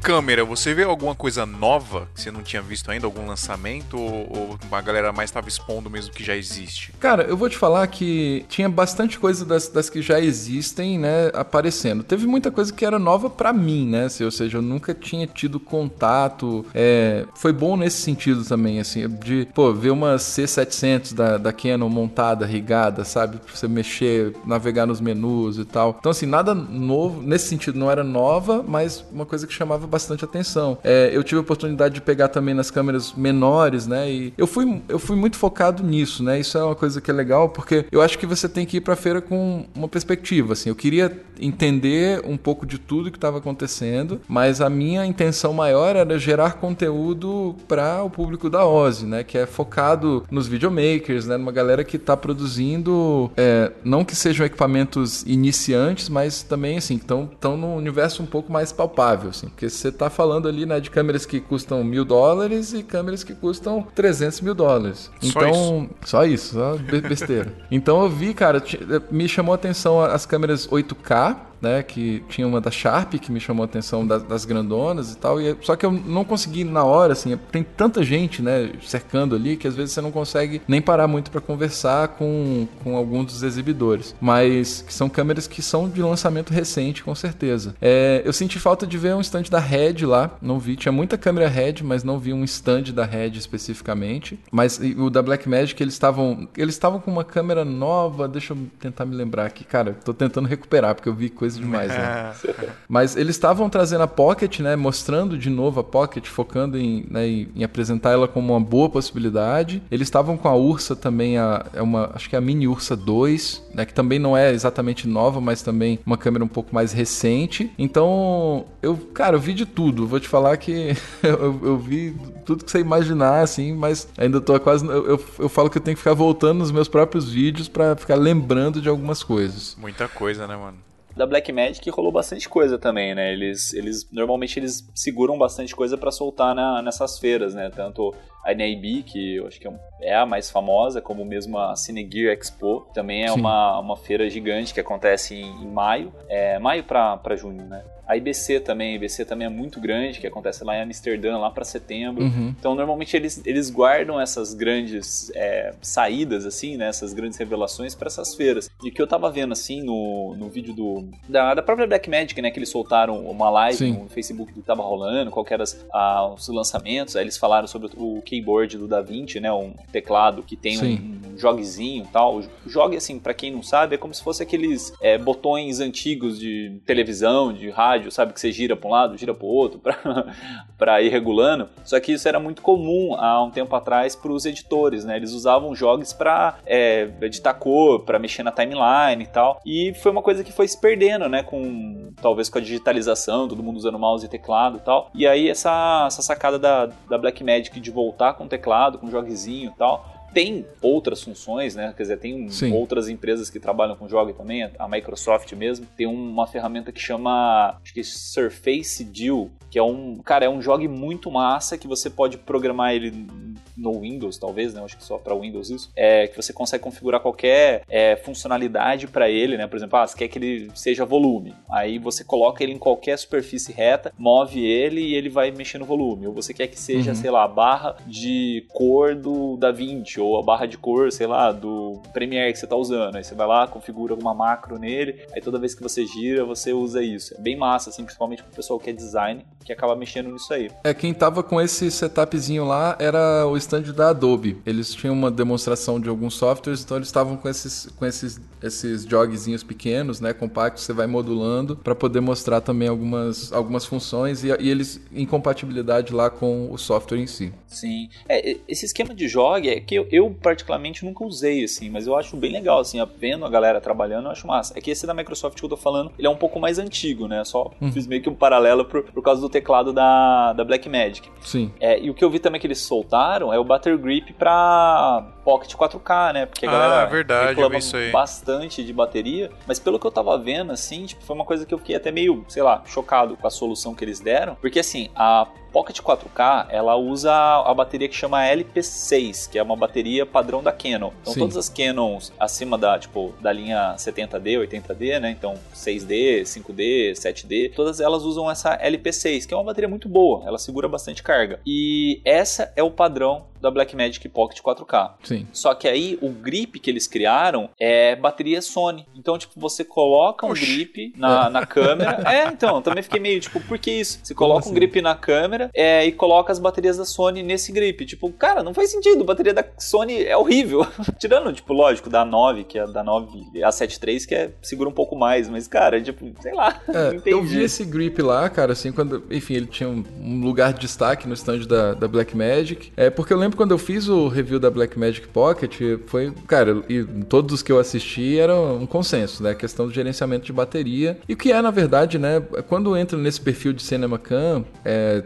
Câmera, você vê alguma coisa nova que você não tinha visto ainda? Algum lançamento? Ou, ou a galera mais estava expondo mesmo que já existe? Cara, eu vou te falar que tinha bastante coisa das, das que já existem, né, aparecendo. Teve muita coisa que era nova pra mim, né? assim, Ou seja, eu nunca tinha tido contato. É, foi bom nesse sentido também, assim, de, pô, ver uma C700 da, da Canon montada, rigada, sabe? Pra você mexer, navegar nos menus e tal. Então, assim, nada novo, nesse sentido, não era nova, mas uma coisa que chamava bastante atenção. É, eu tive a oportunidade de pegar também nas câmeras menores, né? E eu fui, eu fui muito focado nisso, né? Isso é uma coisa que é legal, porque eu acho que você tem que ir pra feira com uma perspectiva, assim. Eu queria entender um pouco de tudo que estava acontecendo, mas a minha intenção maior era gerar conteúdo para o público da Ozzy, né? Que é focado nos videomakers, né? Numa galera que está produzindo, é, não que sejam equipamentos iniciantes, mas também, assim, estão no universo um pouco mais palpável, assim. Porque você está falando ali, né, de câmeras que custam mil dólares e câmeras que custam 300 mil dólares. Só Então, só isso, só be- besteira. então eu vi, cara, me chamou a atenção as câmeras 8K, né? Que tinha uma da Sharp que me chamou a atenção das, das grandonas e tal. E, só que eu não consegui na hora, assim, tem tanta gente, né, cercando ali que às vezes você não consegue nem parar muito para conversar com, com alguns dos exibidores. Mas que são câmeras que são de lançamento recente, com certeza. É, eu senti falta de ver um stand da Red lá, não vi. Tinha muita câmera Red, mas não vi um stand da Red especificamente. Mas o da Blackmagic, eles estavam eles estavam com uma câmera nova, deixa eu tentar me lembrar aqui. Cara, tô tentando recuperar, porque eu vi coisa demais, né? mas eles estavam trazendo a Pocket, né? Mostrando de novo a Pocket, focando em, né, em apresentar ela como uma boa possibilidade. Eles estavam com a Ursa também, a, é uma, acho que é a Mini Ursa 2, né? Que também não é exatamente nova, mas também uma câmera um pouco mais recente. Então, eu, cara, eu vi de tudo. Vou te falar que eu, eu vi tudo que você imaginar, assim, mas ainda tô quase. Eu, eu, eu, falo que eu tenho que ficar voltando nos meus próprios vídeos para ficar lembrando de algumas coisas. Muita coisa, né, mano? Da Blackmagic rolou bastante coisa também, né? Eles, eles normalmente eles seguram bastante coisa para soltar na, nessas feiras, né? Tanto a NAB, que eu acho que é, é a mais famosa, como mesmo a Cinegear Expo, também é uma, uma feira gigante que acontece em, em maio, é maio para junho, né? A IBC também, a IBC também é muito grande, que acontece lá em Amsterdã, lá para setembro. Uhum. Então, normalmente eles, eles guardam essas grandes é, saídas, assim, né? Essas grandes revelações para essas feiras. E o que eu tava vendo, assim, no, no vídeo do da, da própria Blackmagic, né? Que eles soltaram uma live Sim. no Facebook que tava rolando, qual eram ah, os lançamentos. Aí eles falaram sobre o keyboard do DaVinci, né? Um teclado que tem um, um joguezinho e tal. Jogue, assim, para quem não sabe, é como se fosse aqueles é, botões antigos de televisão, de rádio rádio, sabe? Que você gira para um lado, gira para o outro, para ir regulando. Só que isso era muito comum há um tempo atrás para os editores, né? Eles usavam jogos para é, editar cor, para mexer na timeline e tal. E foi uma coisa que foi se perdendo, né? Com talvez com a digitalização, todo mundo usando mouse e teclado e tal. E aí essa, essa sacada da, da Blackmagic de voltar com teclado, com joguezinho e tal tem outras funções, né? Quer dizer, tem Sim. outras empresas que trabalham com jogos também, a Microsoft mesmo tem uma ferramenta que chama, acho que Surface Deal, que é um, cara, é um jogo muito massa que você pode programar ele no Windows, talvez, né? Acho que só para Windows isso. É que você consegue configurar qualquer é, funcionalidade para ele, né? Por exemplo, ah, você quer que ele seja volume. Aí você coloca ele em qualquer superfície reta, move ele e ele vai mexer no volume. Ou você quer que seja, uhum. sei lá, a barra de cor do DaVinci ou a barra de cor, sei lá, do Premiere que você tá usando. Aí você vai lá, configura alguma macro nele, aí toda vez que você gira, você usa isso. É bem massa, assim, principalmente pro pessoal que é design, que acaba mexendo nisso aí. É, quem tava com esse setupzinho lá era o stand da Adobe. Eles tinham uma demonstração de alguns softwares, então eles estavam com esses, com esses, esses jogzinhos pequenos, né, compactos, você vai modulando para poder mostrar também algumas, algumas funções e, e, eles em compatibilidade lá com o software em si. Sim. É, esse esquema de jog é que eu, eu, particularmente nunca usei, assim, mas eu acho bem legal, assim, vendo a galera trabalhando, eu acho massa. É que esse da Microsoft que eu tô falando, ele é um pouco mais antigo, né? Só hum. fiz meio que um paralelo por, por causa do teclado da, da Blackmagic. Sim. É, e o que eu vi também que eles soltaram é o Butter Grip pra Pocket 4K, né? Porque a galera ah, verdade, reclama bastante de bateria, mas pelo que eu tava vendo, assim, tipo, foi uma coisa que eu fiquei até meio, sei lá, chocado com a solução que eles deram, porque assim, a Pocket 4K, ela usa a bateria que chama LP6, que é uma bateria padrão da Canon. Então Sim. todas as Canons acima da, tipo, da linha 70D, 80D, né? Então 6D, 5D, 7D, todas elas usam essa LP6, que é uma bateria muito boa, ela segura bastante carga. E essa é o padrão da Blackmagic Pocket 4K. Sim. Só que aí o grip que eles criaram é bateria Sony. Então, tipo, você coloca um Oxi. grip na, na câmera. é, então, também fiquei meio, tipo, por que isso? Você coloca assim? um grip na câmera é, e coloca as baterias da Sony nesse grip. Tipo, cara, não faz sentido. A bateria da Sony é horrível. Tirando, tipo, lógico, da 9, que é da 9, a 7.3, que é, segura um pouco mais. Mas, cara, tipo, sei lá. É, eu vi esse grip lá, cara, assim, quando, enfim, ele tinha um, um lugar de destaque no stand da, da Blackmagic. É, porque eu lembro quando eu fiz o review da Blackmagic Pocket, foi, cara, e todos os que eu assisti era um consenso, né? A questão do gerenciamento de bateria. E o que é, na verdade, né? Quando entra nesse perfil de Cinema Cam, é,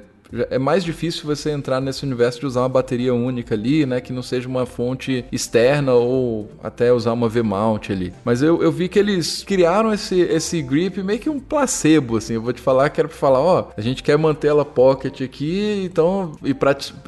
é mais difícil você entrar nesse universo de usar uma bateria única ali, né? Que não seja uma fonte externa ou até usar uma V-mount ali. Mas eu, eu vi que eles criaram esse, esse grip meio que um placebo, assim. Eu vou te falar que era pra falar, ó, a gente quer manter ela pocket aqui, então, e,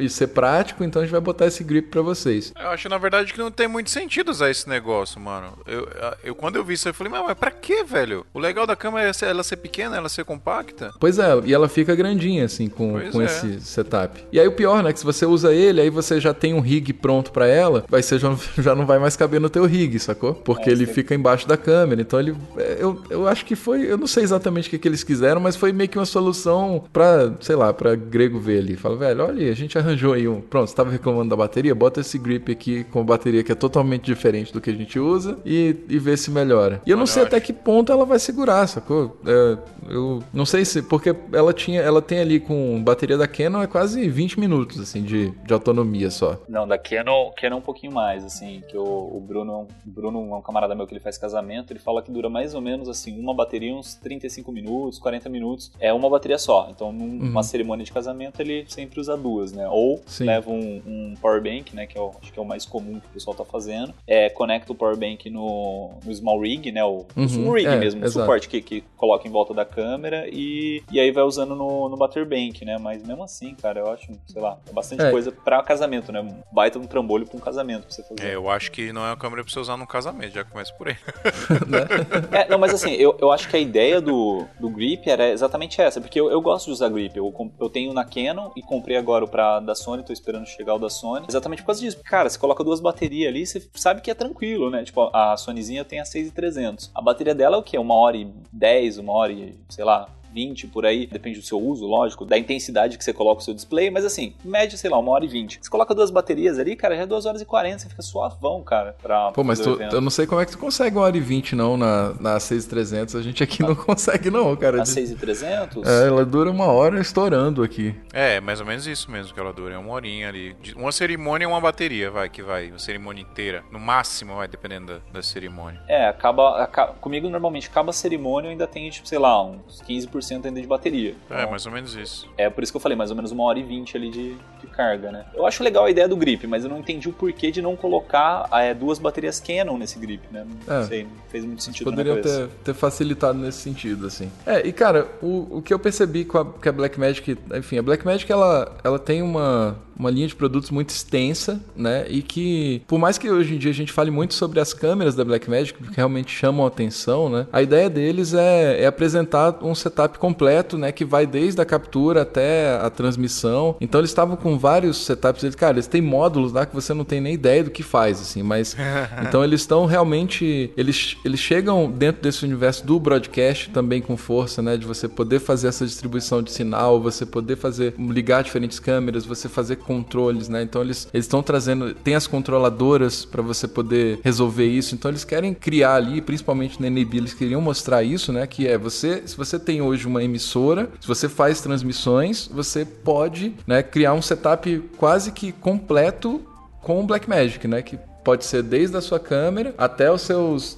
e ser prático, então a gente vai botar esse grip para vocês. Eu acho, na verdade, que não tem muito sentido usar esse negócio, mano. Eu, eu quando eu vi isso, eu falei, mas, mas pra que, velho? O legal da câmera é ela ser pequena, ela ser compacta. Pois é, e ela fica grandinha, assim, com, com é. esse setup. E aí o pior, né, que se você usa ele, aí você já tem um rig pronto para ela, vai ser, já, já não vai mais caber no teu rig, sacou? Porque é, ele sim. fica embaixo da câmera. Então ele. É, eu, eu acho que foi. Eu não sei exatamente o que, que eles quiseram, mas foi meio que uma solução pra, sei lá, pra grego ver ali. Fala, velho, olha, a gente arranjou aí um. Pronto, você tava reclamando da bateria, bota esse grip aqui com bateria que é totalmente diferente do que a gente usa e, e vê se melhora. E eu não sei até que ponto ela vai segurar, sacou? É, eu não sei se. Porque ela tinha. Ela tem ali com bateria da Canon é quase 20 minutos, assim, de, de autonomia só. Não, da Canon, Canon é um pouquinho mais, assim, que o, o Bruno, o Bruno é um camarada meu que ele faz casamento, ele fala que dura mais ou menos, assim, uma bateria uns 35 minutos, 40 minutos, é uma bateria só. Então, numa uhum. cerimônia de casamento, ele sempre usa duas, né? Ou Sim. leva um, um power bank, né, que é o, acho que é o mais comum que o pessoal tá fazendo, é, conecta o power bank no, no small rig, né, o, uhum. o rig é, mesmo, o suporte que, que coloca em volta da câmera e, e aí vai usando no, no bater bank, né? Mas mesmo assim, cara, eu acho, sei lá, é bastante é. coisa pra casamento, né? Baita um trambolho pra um casamento pra você fazer. É, eu acho que não é uma câmera pra você usar no casamento, já começa por aí. é, não, mas assim, eu, eu acho que a ideia do, do grip era exatamente essa, porque eu, eu gosto de usar grip. Eu, eu tenho na Canon e comprei agora o pra da Sony, tô esperando chegar o da Sony. Exatamente por causa disso. Cara, você coloca duas baterias ali, você sabe que é tranquilo, né? Tipo, a Sonyzinha tem a 6300. A bateria dela é o quê? Uma hora e 10, uma hora e, sei lá, 20 por aí, depende do seu uso, lógico, da intensidade que você coloca o seu display, mas assim, média, sei lá, uma hora e 20. Você coloca duas baterias ali, cara, já é 2 horas e 40, você fica suavão, cara, pra. Pô, mas tu, eu não sei como é que tu consegue uma hora e 20 não na, na 6300, a gente aqui não consegue não, cara. Na 6300? É, ela dura uma hora estourando aqui. É, mais ou menos isso mesmo que ela dura, é uma horinha ali. Uma cerimônia é uma bateria, vai, que vai, uma cerimônia inteira. No máximo, vai, dependendo da, da cerimônia. É, acaba, acaba, comigo normalmente acaba a cerimônia eu ainda tenho, tipo, sei lá, uns 15% ainda de bateria. É, então, mais ou menos isso. É por isso que eu falei, mais ou menos uma hora e vinte ali de, de carga, né? Eu acho legal a ideia do grip, mas eu não entendi o porquê de não colocar é, duas baterias Canon nesse grip, né? Não é, sei, não fez muito sentido Poderia ter, ter facilitado nesse sentido, assim. É, e cara, o, o que eu percebi com a, com a Blackmagic, enfim, a Blackmagic ela, ela tem uma uma linha de produtos muito extensa, né? E que, por mais que hoje em dia a gente fale muito sobre as câmeras da Blackmagic, que realmente chamam a atenção, né? A ideia deles é, é apresentar um setup completo, né? Que vai desde a captura até a transmissão. Então eles estavam com vários setups. Eles, cara, eles têm módulos lá que você não tem nem ideia do que faz, assim. Mas então eles estão realmente, eles, eles chegam dentro desse universo do broadcast também com força, né? De você poder fazer essa distribuição de sinal, você poder fazer ligar diferentes câmeras, você fazer controles, né? Então eles estão trazendo, tem as controladoras para você poder resolver isso. Então eles querem criar ali, principalmente na NAB, eles queriam mostrar isso, né? Que é você, se você tem hoje uma emissora, se você faz transmissões, você pode, né, criar um setup quase que completo com o Blackmagic, né? Que pode ser desde a sua câmera até os seus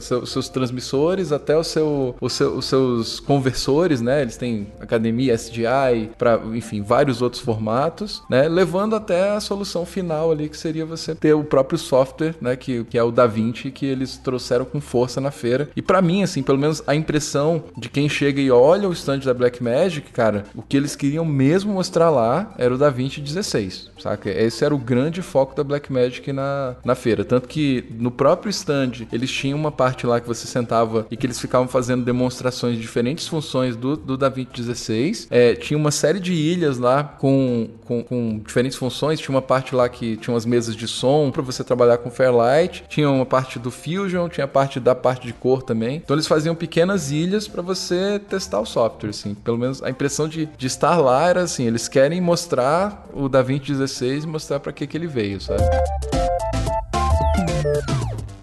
seus, seus, transmissores até o seu, o seu, os seus conversores, né? Eles têm academia SDI para, enfim, vários outros formatos, né? Levando até a solução final ali que seria você ter o próprio software, né? Que, que é o DaVinci que eles trouxeram com força na feira. E para mim, assim, pelo menos a impressão de quem chega e olha o stand da Blackmagic, cara, o que eles queriam mesmo mostrar lá era o DaVinci 16, saca? Esse era o grande foco da Blackmagic na, na feira, tanto que no próprio stand eles tinham uma parte lá que você sentava e que eles ficavam fazendo demonstrações de diferentes funções do, do DaVinci 16. É, tinha uma série de ilhas lá com, com, com, diferentes funções. Tinha uma parte lá que tinha umas mesas de som para você trabalhar com Fairlight. Tinha uma parte do Fusion, tinha a parte da parte de cor também. Então eles faziam pequenas ilhas para você testar o software, assim. Pelo menos a impressão de, de estar lá era assim, eles querem mostrar o DaVinci 16 e mostrar para que que ele veio, sabe?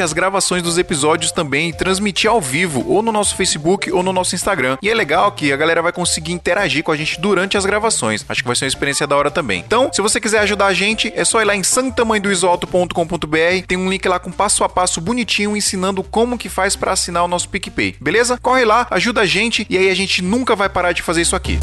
as gravações dos episódios também transmitir ao vivo, ou no nosso Facebook ou no nosso Instagram. E é legal que a galera vai conseguir interagir com a gente durante as gravações. Acho que vai ser uma experiência da hora também. Então, se você quiser ajudar a gente, é só ir lá em santamanhodoisoalto.com.br, tem um link lá com passo a passo bonitinho ensinando como que faz para assinar o nosso PicPay. Beleza? Corre lá, ajuda a gente e aí a gente nunca vai parar de fazer isso aqui.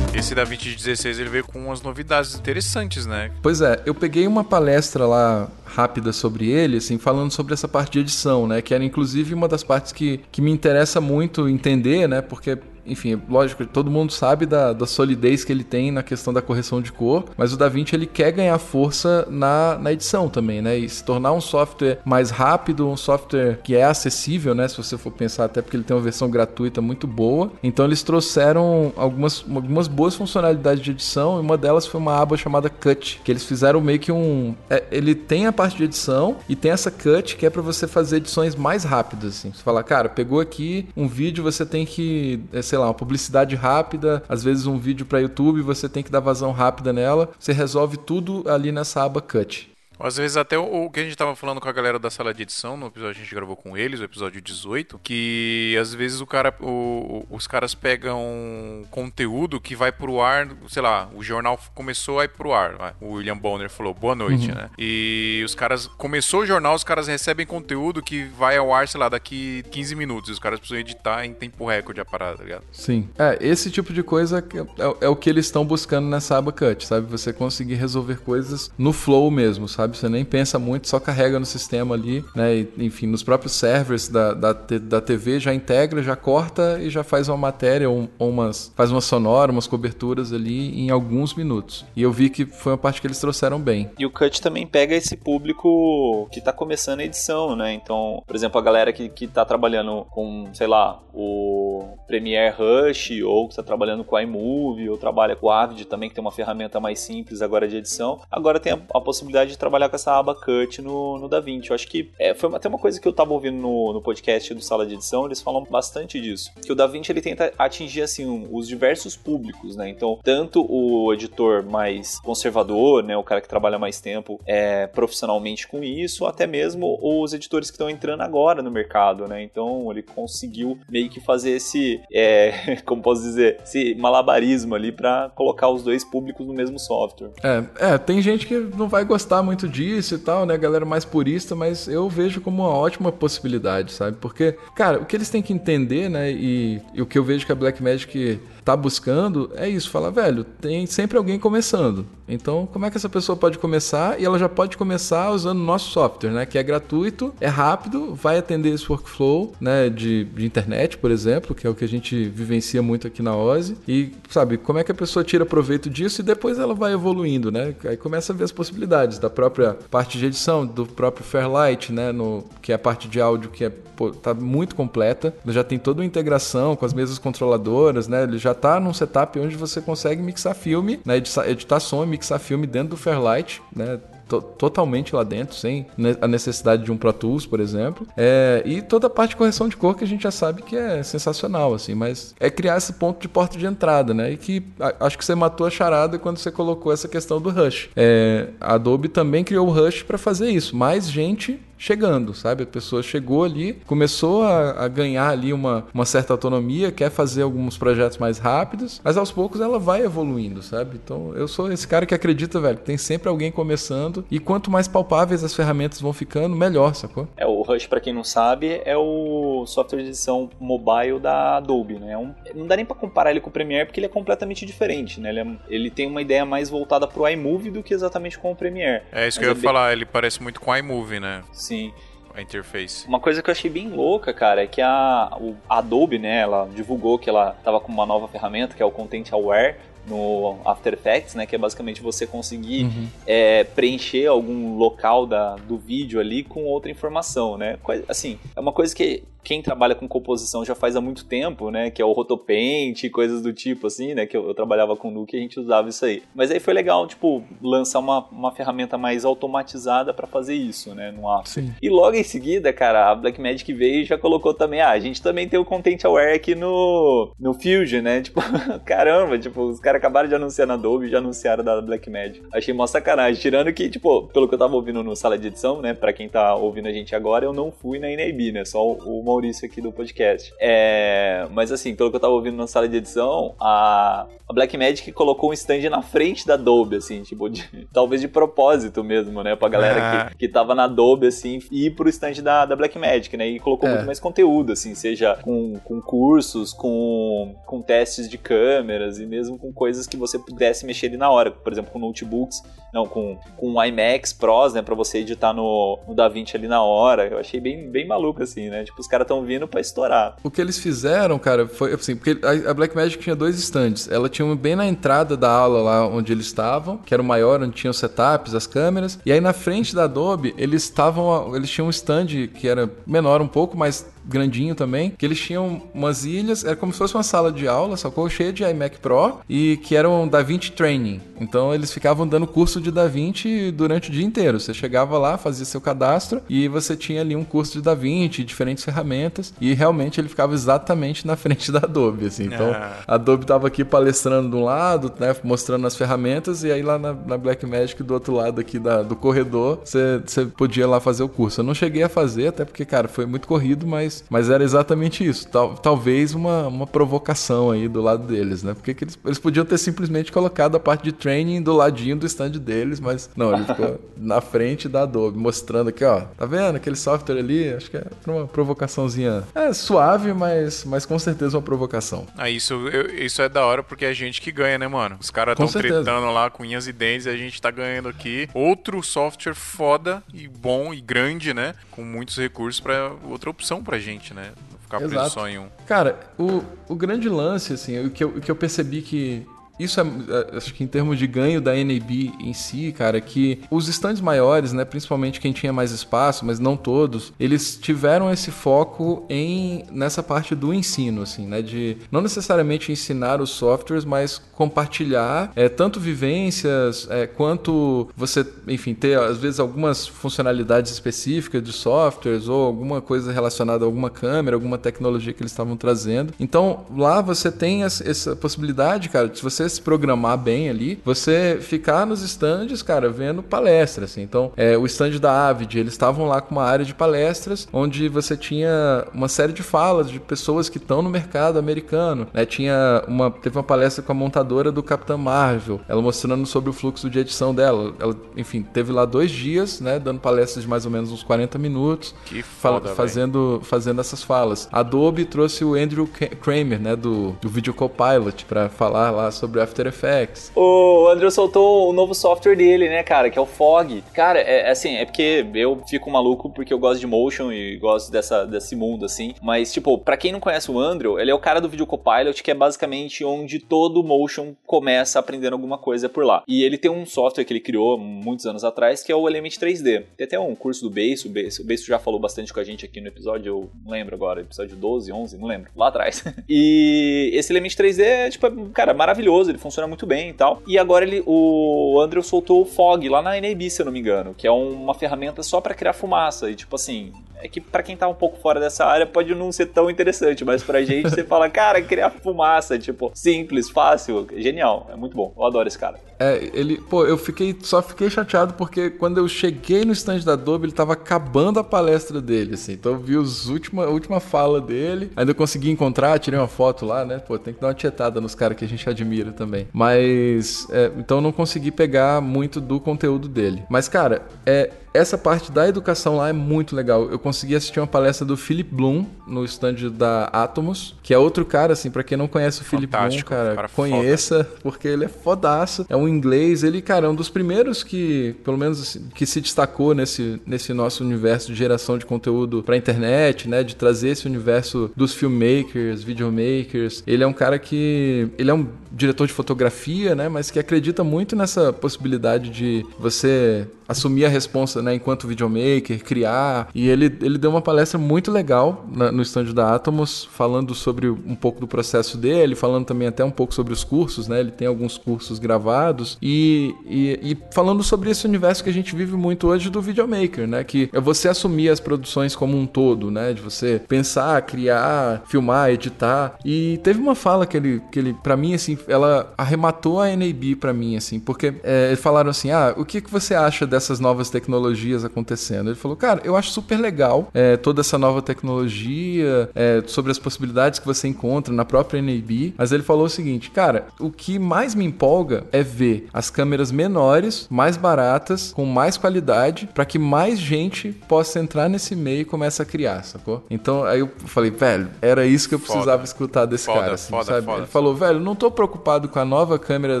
Esse da 2016 ele veio com umas novidades interessantes, né? Pois é, eu peguei uma palestra lá rápida sobre ele, assim, falando sobre essa parte de edição, né? Que era inclusive uma das partes que, que me interessa muito entender, né? Porque enfim, lógico, todo mundo sabe da, da solidez que ele tem na questão da correção de cor, mas o DaVinci ele quer ganhar força na, na edição também, né? E se tornar um software mais rápido, um software que é acessível, né? Se você for pensar, até porque ele tem uma versão gratuita muito boa. Então eles trouxeram algumas, algumas boas funcionalidades de edição e uma delas foi uma aba chamada Cut, que eles fizeram meio que um. É, ele tem a parte de edição e tem essa Cut que é para você fazer edições mais rápidas, assim. Você fala, cara, pegou aqui um vídeo, você tem que. É, lá, uma publicidade rápida, às vezes um vídeo para YouTube, você tem que dar vazão rápida nela, você resolve tudo ali nessa aba Cut. Às vezes até o, o, que a gente tava falando com a galera da sala de edição, no episódio que a gente gravou com eles, o episódio 18, que às vezes o cara, o, os caras pegam conteúdo que vai pro ar, sei lá, o jornal começou a ir pro ar. O William Bonner falou, boa noite, uhum. né? E os caras, começou o jornal, os caras recebem conteúdo que vai ao ar, sei lá, daqui 15 minutos. E os caras precisam editar em tempo recorde a parada, tá ligado? Sim. É, esse tipo de coisa é, é, é o que eles estão buscando nessa aba cut, sabe? Você conseguir resolver coisas no flow mesmo, sabe? Sabe? Você nem pensa muito, só carrega no sistema ali, né? E, enfim, nos próprios servers da, da, da TV já integra, já corta e já faz uma matéria ou, umas. faz uma sonora, umas coberturas ali em alguns minutos. E eu vi que foi uma parte que eles trouxeram bem. E o Cut também pega esse público que tá começando a edição, né? Então, por exemplo, a galera que, que tá trabalhando com, sei lá, o Premiere Rush, ou que tá trabalhando com iMovie, ou trabalha com o Avid também, que tem uma ferramenta mais simples agora de edição, agora tem a, a possibilidade de trabalhar trabalhar com essa aba cut no, no DaVinci. Eu acho que é, foi até uma coisa que eu tava ouvindo no, no podcast do Sala de Edição, eles falam bastante disso. Que o DaVinci ele tenta atingir assim um, os diversos públicos, né? Então, tanto o editor mais conservador, né, o cara que trabalha mais tempo é, profissionalmente com isso, até mesmo os editores que estão entrando agora no mercado, né? Então, ele conseguiu meio que fazer esse, é, como posso dizer, esse malabarismo ali para colocar os dois públicos no mesmo software. É, é, tem gente que não vai gostar muito muito disso e tal, né? Galera mais purista, mas eu vejo como uma ótima possibilidade, sabe? Porque, cara, o que eles têm que entender, né? E, e o que eu vejo que a Blackmagic tá buscando é isso, fala, velho, tem sempre alguém começando. Então, como é que essa pessoa pode começar? E ela já pode começar usando o nosso software, né? Que é gratuito, é rápido, vai atender esse workflow, né? De, de internet, por exemplo, que é o que a gente vivencia muito aqui na OSI. E, sabe, como é que a pessoa tira proveito disso e depois ela vai evoluindo, né? Aí começa a ver as possibilidades da própria parte de edição, do próprio Fairlight, né? No, que é a parte de áudio que é, pô, tá muito completa. Já tem toda uma integração com as mesas controladoras, né? Ele já tá num setup onde você consegue mixar filme, né, editar, som e mixar filme dentro do Fairlight, né? totalmente lá dentro, sem a necessidade de um Pro Tools, por exemplo. É, e toda a parte de correção de cor que a gente já sabe que é sensacional, assim, mas é criar esse ponto de porta de entrada, né? E que acho que você matou a charada quando você colocou essa questão do Rush. É, a Adobe também criou o Rush para fazer isso. Mais gente chegando, sabe? A pessoa chegou ali, começou a, a, ganhar ali uma, uma certa autonomia, quer fazer alguns projetos mais rápidos, mas aos poucos ela vai evoluindo, sabe? Então eu sou esse cara que acredita, velho, que tem sempre alguém começando e quanto mais palpáveis as ferramentas vão ficando, melhor, sacou? É, o Rush, para quem não sabe, é o software de edição mobile da Adobe, né? É um, não dá nem para comparar ele com o Premiere porque ele é completamente diferente, né? Ele, é, ele tem uma ideia mais voltada pro iMovie do que exatamente com o Premiere. É isso mas que eu ia é bem... falar, ele parece muito com o iMovie, né? Sim. A interface. Uma coisa que eu achei bem louca, cara, é que a, o Adobe, né, ela divulgou que ela tava com uma nova ferramenta, que é o Content Aware, no After Effects, né? Que é basicamente você conseguir uhum. é, preencher algum local da, do vídeo ali com outra informação, né? Assim, é uma coisa que quem trabalha com composição já faz há muito tempo, né? Que é o Rotopaint e coisas do tipo, assim, né? Que eu, eu trabalhava com Nuke e a gente usava isso aí. Mas aí foi legal, tipo, lançar uma, uma ferramenta mais automatizada para fazer isso, né? No After. Sim. E logo em seguida, cara, a Blackmagic veio e já colocou também, ah, a gente também tem o Content Aware aqui no, no Fusion, né? Tipo, caramba, tipo, os caras acabaram de anunciar na Adobe e já anunciaram da Blackmagic. Achei mó sacanagem. Tirando que, tipo, pelo que eu tava ouvindo no sala de edição, né? Pra quem tá ouvindo a gente agora, eu não fui na NAB, né? Só o, o Maurício aqui do podcast. É, mas assim, pelo que eu tava ouvindo na sala de edição, a, a Blackmagic colocou um stand na frente da Adobe, assim, tipo, de, talvez de propósito mesmo, né? Pra galera ah. que, que tava na Adobe, assim, ir pro stand da, da Blackmagic, né? E colocou é. muito mais conteúdo, assim, seja com, com cursos, com, com testes de câmeras e mesmo com coisas que você pudesse mexer ali na hora, por exemplo, com notebooks, não, com, com IMAX Pros, né? Pra você editar no, no DaVinci ali na hora. Eu achei bem, bem maluco, assim, né? Tipo, os caras tão vindo pra estourar. O que eles fizeram, cara, foi assim, porque a, a Blackmagic tinha dois stands. Ela tinha um bem na entrada da aula lá onde eles estavam, que era o maior, onde tinha os setups, as câmeras. E aí na frente da Adobe, eles estavam. Eles tinham um stand que era menor um pouco, mas grandinho também, que eles tinham umas ilhas, era como se fosse uma sala de aula, sacou? Cheia de iMac Pro e que eram DaVinci Training. Então eles ficavam dando curso de DaVinci durante o dia inteiro. Você chegava lá, fazia seu cadastro e você tinha ali um curso de DaVinci, diferentes ferramentas e realmente ele ficava exatamente na frente da Adobe, assim. Então ah. a Adobe tava aqui palestrando de um lado, né, mostrando as ferramentas e aí lá na, na Blackmagic do outro lado aqui da, do corredor, você podia lá fazer o curso. Eu não cheguei a fazer, até porque, cara, foi muito corrido, mas mas, era exatamente isso. Tal, talvez uma, uma provocação aí do lado deles, né? Porque eles, eles podiam ter simplesmente colocado a parte de training do ladinho do stand deles, mas não, ele ficou na frente da Adobe, mostrando aqui, ó. Tá vendo aquele software ali? Acho que é uma provocaçãozinha. É suave, mas, mas com certeza uma provocação. Ah, isso, eu, isso é da hora porque é a gente que ganha, né, mano? Os caras estão tretando lá com unhas e dentes e a gente tá ganhando aqui outro software foda e bom e grande, né? Com muitos recursos para outra opção pra gente gente, né? Não ficar Exato. preso só em um. Cara, o, o grande lance, assim, o que eu, o que eu percebi que isso é, é, acho que em termos de ganho da NAB em si, cara, que os stands maiores, né, principalmente quem tinha mais espaço, mas não todos, eles tiveram esse foco em nessa parte do ensino, assim, né, de não necessariamente ensinar os softwares, mas compartilhar é, tanto vivências é, quanto você, enfim, ter às vezes algumas funcionalidades específicas de softwares ou alguma coisa relacionada a alguma câmera, alguma tecnologia que eles estavam trazendo. Então lá você tem essa possibilidade, cara, de você se programar bem ali, você ficar nos stands, cara, vendo palestras. Assim. Então, é, o stand da Avid, eles estavam lá com uma área de palestras onde você tinha uma série de falas de pessoas que estão no mercado americano. Né? Tinha uma, teve uma palestra com a montadora do Capitão Marvel, ela mostrando sobre o fluxo de edição dela. Ela, enfim, teve lá dois dias, né, dando palestras de mais ou menos uns 40 minutos, que foda, fazendo, fazendo essas falas. A Adobe trouxe o Andrew Kramer, né, do, do Video Copilot, para falar lá sobre sobre After Effects. O Andrew soltou o novo software dele, né, cara, que é o Fog. Cara, é, é assim, é porque eu fico maluco porque eu gosto de motion e gosto dessa, desse mundo, assim. Mas, tipo, para quem não conhece o Andrew, ele é o cara do Video Copilot, que é basicamente onde todo motion começa aprendendo alguma coisa por lá. E ele tem um software que ele criou muitos anos atrás, que é o Element 3D. Tem até um curso do Base, o Base, o Base já falou bastante com a gente aqui no episódio, eu não lembro agora, episódio 12, 11, não lembro, lá atrás. e esse Element 3D é, tipo, cara, maravilhoso maravilhoso, ele funciona muito bem e tal. E agora ele, o Andrew soltou o Fog lá na NAB, se eu não me engano, que é uma ferramenta só para criar fumaça. E tipo assim, é que para quem tá um pouco fora dessa área pode não ser tão interessante, mas pra gente você fala, cara, criar fumaça, tipo, simples, fácil, genial, é muito bom. Eu adoro esse cara. É, ele, pô, eu fiquei, só fiquei chateado porque quando eu cheguei no stand da Adobe, ele tava acabando a palestra dele, assim. Então eu vi os última, a última fala dele, ainda consegui encontrar, tirei uma foto lá, né? Pô, tem que dar uma tietada nos caras que a gente admira também. Mas, é, então eu não consegui pegar muito do conteúdo dele. Mas, cara, é essa parte da educação lá é muito legal. Eu consegui assistir uma palestra do Philip Bloom no stand da Atomos, que é outro cara, assim, para quem não conhece o Philip Bloom, cara, cara conheça, foda. porque ele é fodaço. É um inglês, ele, cara, é um dos primeiros que, pelo menos, assim, que se destacou nesse, nesse nosso universo de geração de conteúdo pra internet, né? De trazer esse universo dos filmmakers, videomakers. Ele é um cara que. Ele é um diretor de fotografia, né? Mas que acredita muito nessa possibilidade de você assumir a responsa, né, enquanto videomaker, criar. E ele, ele deu uma palestra muito legal na, no estande da Atomos, falando sobre um pouco do processo dele, falando também até um pouco sobre os cursos, né? Ele tem alguns cursos gravados e, e, e falando sobre esse universo que a gente vive muito hoje do videomaker, né? Que é você assumir as produções como um todo, né? De você pensar, criar, filmar, editar. E teve uma fala que ele, que ele para mim, assim, ela arrematou a NAB para mim, assim, porque é, falaram assim: ah, o que, que você acha dessas novas tecnologias acontecendo? Ele falou, cara, eu acho super legal é, toda essa nova tecnologia, é, sobre as possibilidades que você encontra na própria NAB, mas ele falou o seguinte, cara, o que mais me empolga é ver as câmeras menores, mais baratas, com mais qualidade, para que mais gente possa entrar nesse meio e comece a criar, sacou? Então aí eu falei, velho, era isso que eu precisava foda. escutar desse foda, cara, assim, foda, sabe? Ele falou, velho, não tô preocupado preocupado com a nova câmera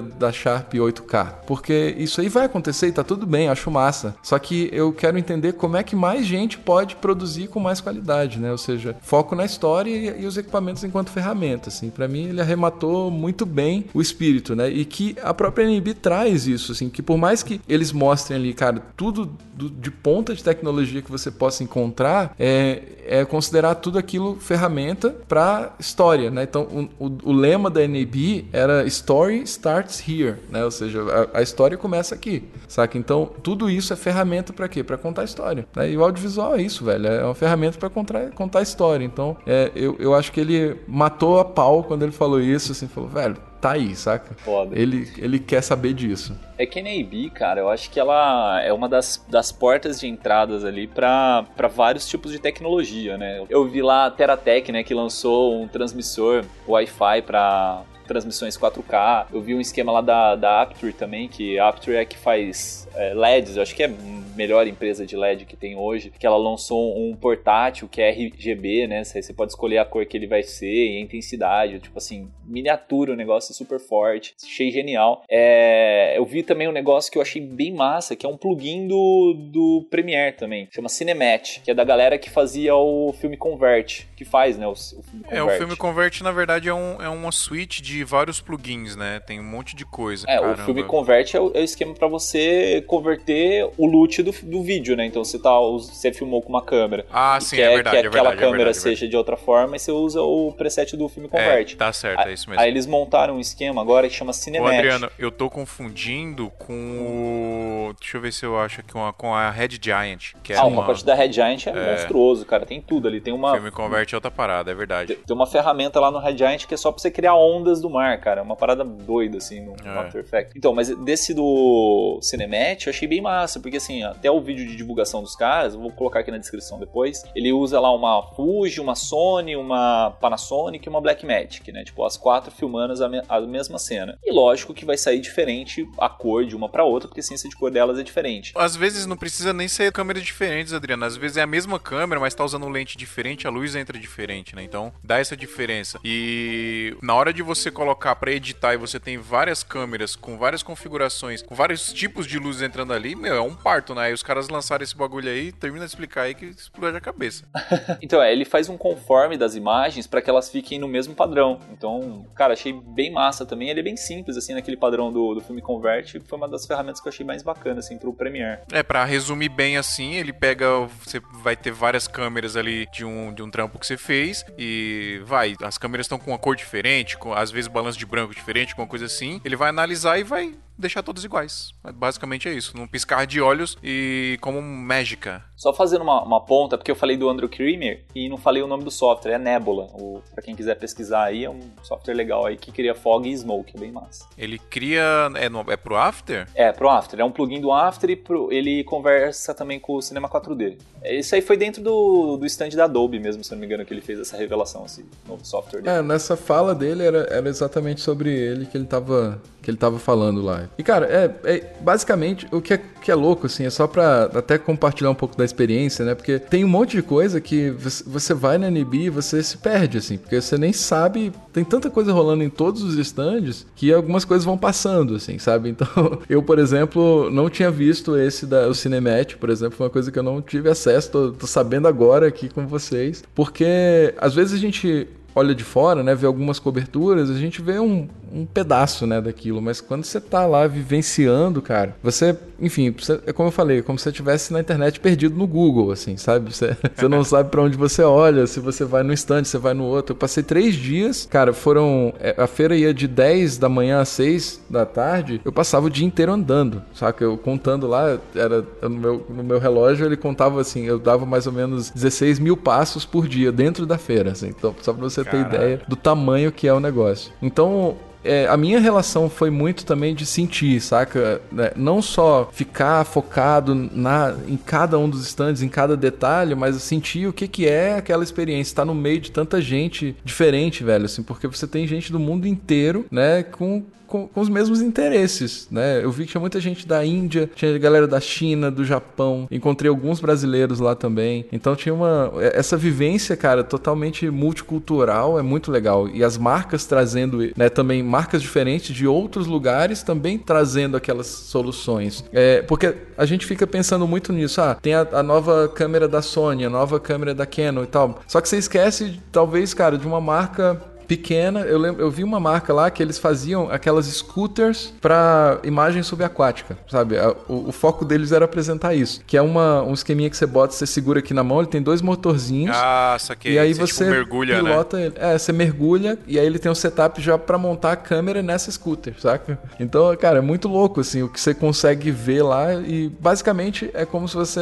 da Sharp 8K, porque isso aí vai acontecer e tá tudo bem, acho massa. Só que eu quero entender como é que mais gente pode produzir com mais qualidade, né? Ou seja, foco na história e, e os equipamentos enquanto ferramenta, assim. Para mim ele arrematou muito bem o espírito, né? E que a própria NB traz isso, assim, que por mais que eles mostrem ali, cara, tudo do, de ponta de tecnologia que você possa encontrar, é, é considerar tudo aquilo ferramenta para história, né? Então o, o, o lema da NAB é era Story Starts Here, né? Ou seja, a, a história começa aqui, saca? Então, tudo isso é ferramenta para quê? Para contar história. Né? E o audiovisual é isso, velho. É uma ferramenta para contar, contar história. Então, é, eu, eu acho que ele matou a pau quando ele falou isso, assim, falou, velho, tá aí, saca? Foda. Ele, ele quer saber disso. É que a NAB, cara, eu acho que ela é uma das, das portas de entradas ali para vários tipos de tecnologia, né? Eu vi lá a Teratec, né, que lançou um transmissor Wi-Fi para transmissões 4K. Eu vi um esquema lá da, da Apture também, que a Apture é que faz é, LEDs, eu acho que é a melhor empresa de LED que tem hoje, que ela lançou um portátil que é RGB, né? Você pode escolher a cor que ele vai ser e a intensidade, tipo assim, miniatura, um negócio super forte, achei genial. É, eu vi também um negócio que eu achei bem massa, que é um plugin do, do Premiere também, chama Cinemat, que é da galera que fazia o filme Convert, que faz, né, o, o filme Convert. É, o filme Convert, na verdade, é, um, é uma suite de vários plugins, né? Tem um monte de coisa. É, caramba. o filme Convert é o, é o esquema para você converter o loot do, do vídeo, né? Então você, tá, você filmou com uma câmera. Ah, sim, quer, é verdade. Que é aquela verdade, câmera é seja de outra forma e você usa o preset do filme. É, tá certo, é isso mesmo. Aí eles montaram um esquema agora que chama Cinematic. Ô, Adriano, eu tô confundindo com o. Deixa eu ver se eu acho aqui uma, com a Red Giant. Que é ah, uma... o pacote da Red Giant é, é, monstruoso, cara. Tem tudo ali. Tem uma. O filme Convert é outra parada, é verdade. Tem uma ferramenta lá no Red Giant que é só pra você criar ondas do mar, cara. É uma parada doida, assim, no, no After Effects. Então, mas desse do Cinematic eu achei bem massa, porque assim, até o vídeo de divulgação dos caras, vou colocar aqui na descrição depois, ele usa lá uma Fuji, uma Sony, uma Panasonic e uma Blackmagic, né? Tipo, as quatro filmando a, me a mesma cena. E lógico que vai sair diferente a cor de uma para outra, porque a ciência de cor delas é diferente. Às vezes não precisa nem ser câmeras diferentes, Adriano. Às vezes é a mesma câmera, mas tá usando lente diferente, a luz entra diferente, né? Então dá essa diferença. E na hora de você colocar para editar e você tem várias câmeras com várias configurações, com vários tipos de luz entrando ali, meu, é um parto, né? Aí os caras lançaram esse bagulho aí, termina de explicar aí que explode a cabeça. então, é, ele faz um conforme das imagens para que elas fiquem no mesmo padrão. Então, cara, achei bem massa também. Ele é bem simples, assim, naquele padrão do, do filme Convert. Foi uma das ferramentas que eu achei mais bacana, assim, pro Premiere. É, para resumir bem assim, ele pega. Você vai ter várias câmeras ali de um, de um trampo que você fez e vai. As câmeras estão com uma cor diferente, com às vezes balanço de branco diferente, com uma coisa assim. Ele vai analisar e vai deixar todos iguais. Basicamente é isso. Num piscar de olhos e como mágica. Só fazendo uma, uma, ponta, porque eu falei do Andrew Creamer e não falei o nome do software, é Nebula. O, pra quem quiser pesquisar aí, é um software legal aí que cria fog e smoke, é bem massa. Ele cria. É, no, é pro After? É, pro After. É um plugin do After e pro, ele conversa também com o Cinema 4D. Isso aí foi dentro do, do stand da Adobe mesmo, se não me engano, que ele fez essa revelação, esse novo software dele. É, nessa fala dele era, era exatamente sobre ele que ele tava, que ele tava falando lá. E, cara, é, é basicamente o que é, que é louco, assim, é só pra até compartilhar um pouco da experiência, né? Porque tem um monte de coisa que você vai na NB e você se perde, assim, porque você nem sabe. Tem tanta coisa rolando em todos os stands que algumas coisas vão passando, assim, sabe? Então, eu, por exemplo, não tinha visto esse da o Cinemat, por exemplo, foi uma coisa que eu não tive acesso, tô, tô sabendo agora aqui com vocês, porque às vezes a gente olha de fora, né, vê algumas coberturas, a gente vê um, um pedaço, né, daquilo, mas quando você tá lá vivenciando, cara, você, enfim, você, é como eu falei, é como se você estivesse na internet perdido no Google, assim, sabe? Você, você não sabe para onde você olha, se você vai no instante, você vai no outro. Eu passei três dias, cara, foram, é, a feira ia de 10 da manhã às 6 da tarde, eu passava o dia inteiro andando, saca? Eu contando lá, era no meu, no meu relógio, ele contava assim, eu dava mais ou menos 16 mil passos por dia dentro da feira, assim, então só pra você ter ideia do tamanho que é o negócio. Então, é, a minha relação foi muito também de sentir, saca? É, não só ficar focado na, em cada um dos stands, em cada detalhe, mas sentir o que, que é aquela experiência, estar no meio de tanta gente diferente, velho, assim, porque você tem gente do mundo inteiro, né, com com, com, os mesmos interesses, né? Eu vi que tinha muita gente da Índia, tinha galera da China, do Japão, encontrei alguns brasileiros lá também. Então tinha uma essa vivência, cara, totalmente multicultural, é muito legal. E as marcas trazendo, né, também marcas diferentes de outros lugares também trazendo aquelas soluções. É, porque a gente fica pensando muito nisso, ah, tem a, a nova câmera da Sony, a nova câmera da Canon e tal. Só que você esquece, talvez, cara, de uma marca pequena. Eu, lembro, eu vi uma marca lá que eles faziam aquelas scooters para imagem subaquática, sabe? O, o, foco deles era apresentar isso, que é uma, um esqueminha que você bota, você segura aqui na mão, ele tem dois motorzinhos. Ah, saquei. E aí você, você tipo, mergulha, né? pilota né? ele. É, você mergulha e aí ele tem um setup já para montar a câmera nessa scooter, saca? Então, cara, é muito louco assim o que você consegue ver lá e basicamente é como se você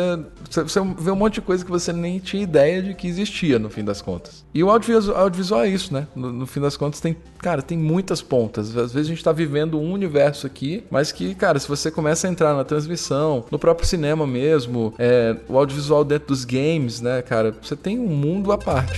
você vê um monte de coisa que você nem tinha ideia de que existia no fim das contas. E o audiovisual, audiovisual é isso, né? No, no, fim das contas, tem, cara, tem muitas pontas. Às vezes a gente tá vivendo um universo aqui, mas que, cara, se você começa a entrar na transmissão, no próprio cinema mesmo, é, o audiovisual dentro dos games, né, cara, você tem um mundo à parte.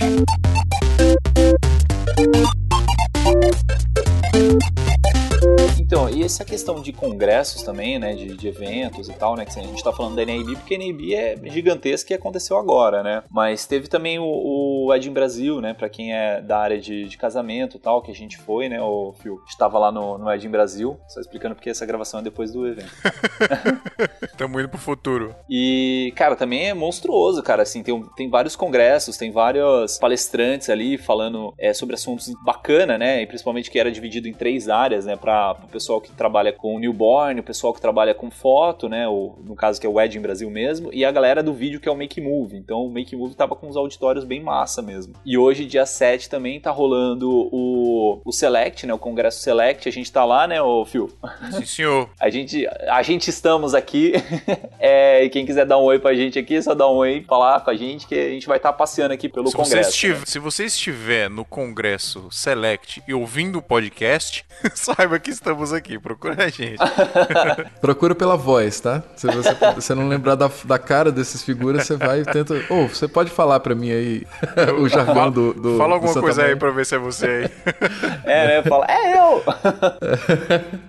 Então, e essa questão de congressos também, né, de, de eventos e tal, né, que a gente tá falando da NAB, porque a NAB é gigantesca e aconteceu agora, né, mas teve também o, o Ed Brasil, né, pra quem é da área de, de casamento e tal, que a gente foi, né, o Phil, estava lá no, no Ed Brasil, só explicando porque essa gravação é depois do evento. Estamos indo pro futuro. E, cara, também é monstruoso, cara, assim, tem, tem vários congressos, tem vários palestrantes ali falando é, sobre assuntos bacana, né, e principalmente que era dividido em três áreas, né, pra pessoal que trabalha com newborn, o pessoal que trabalha com foto, né? O, no caso que é o Wedding Brasil mesmo, e a galera do vídeo que é o Make Move. Então o Make Move tava com uns auditórios bem massa mesmo. E hoje, dia 7, também tá rolando o, o Select, né? O Congresso Select. A gente tá lá, né, o Phil? Sim, senhor. a gente, a gente estamos aqui. é, e quem quiser dar um oi pra gente aqui, é só dar um oi, falar com a gente, que a gente vai estar tá passeando aqui pelo se Congresso. Você estiver, né? Se você estiver no Congresso Select e ouvindo o podcast, saiba que estamos estamos aqui, procura a gente. procura pela voz, tá? Se você, você não lembrar da, da cara dessas figuras, você vai e tenta. Ou oh, você pode falar pra mim aí o jargão do, do. Fala alguma do coisa aí pra ver se é você aí. é, né? Fala, é eu!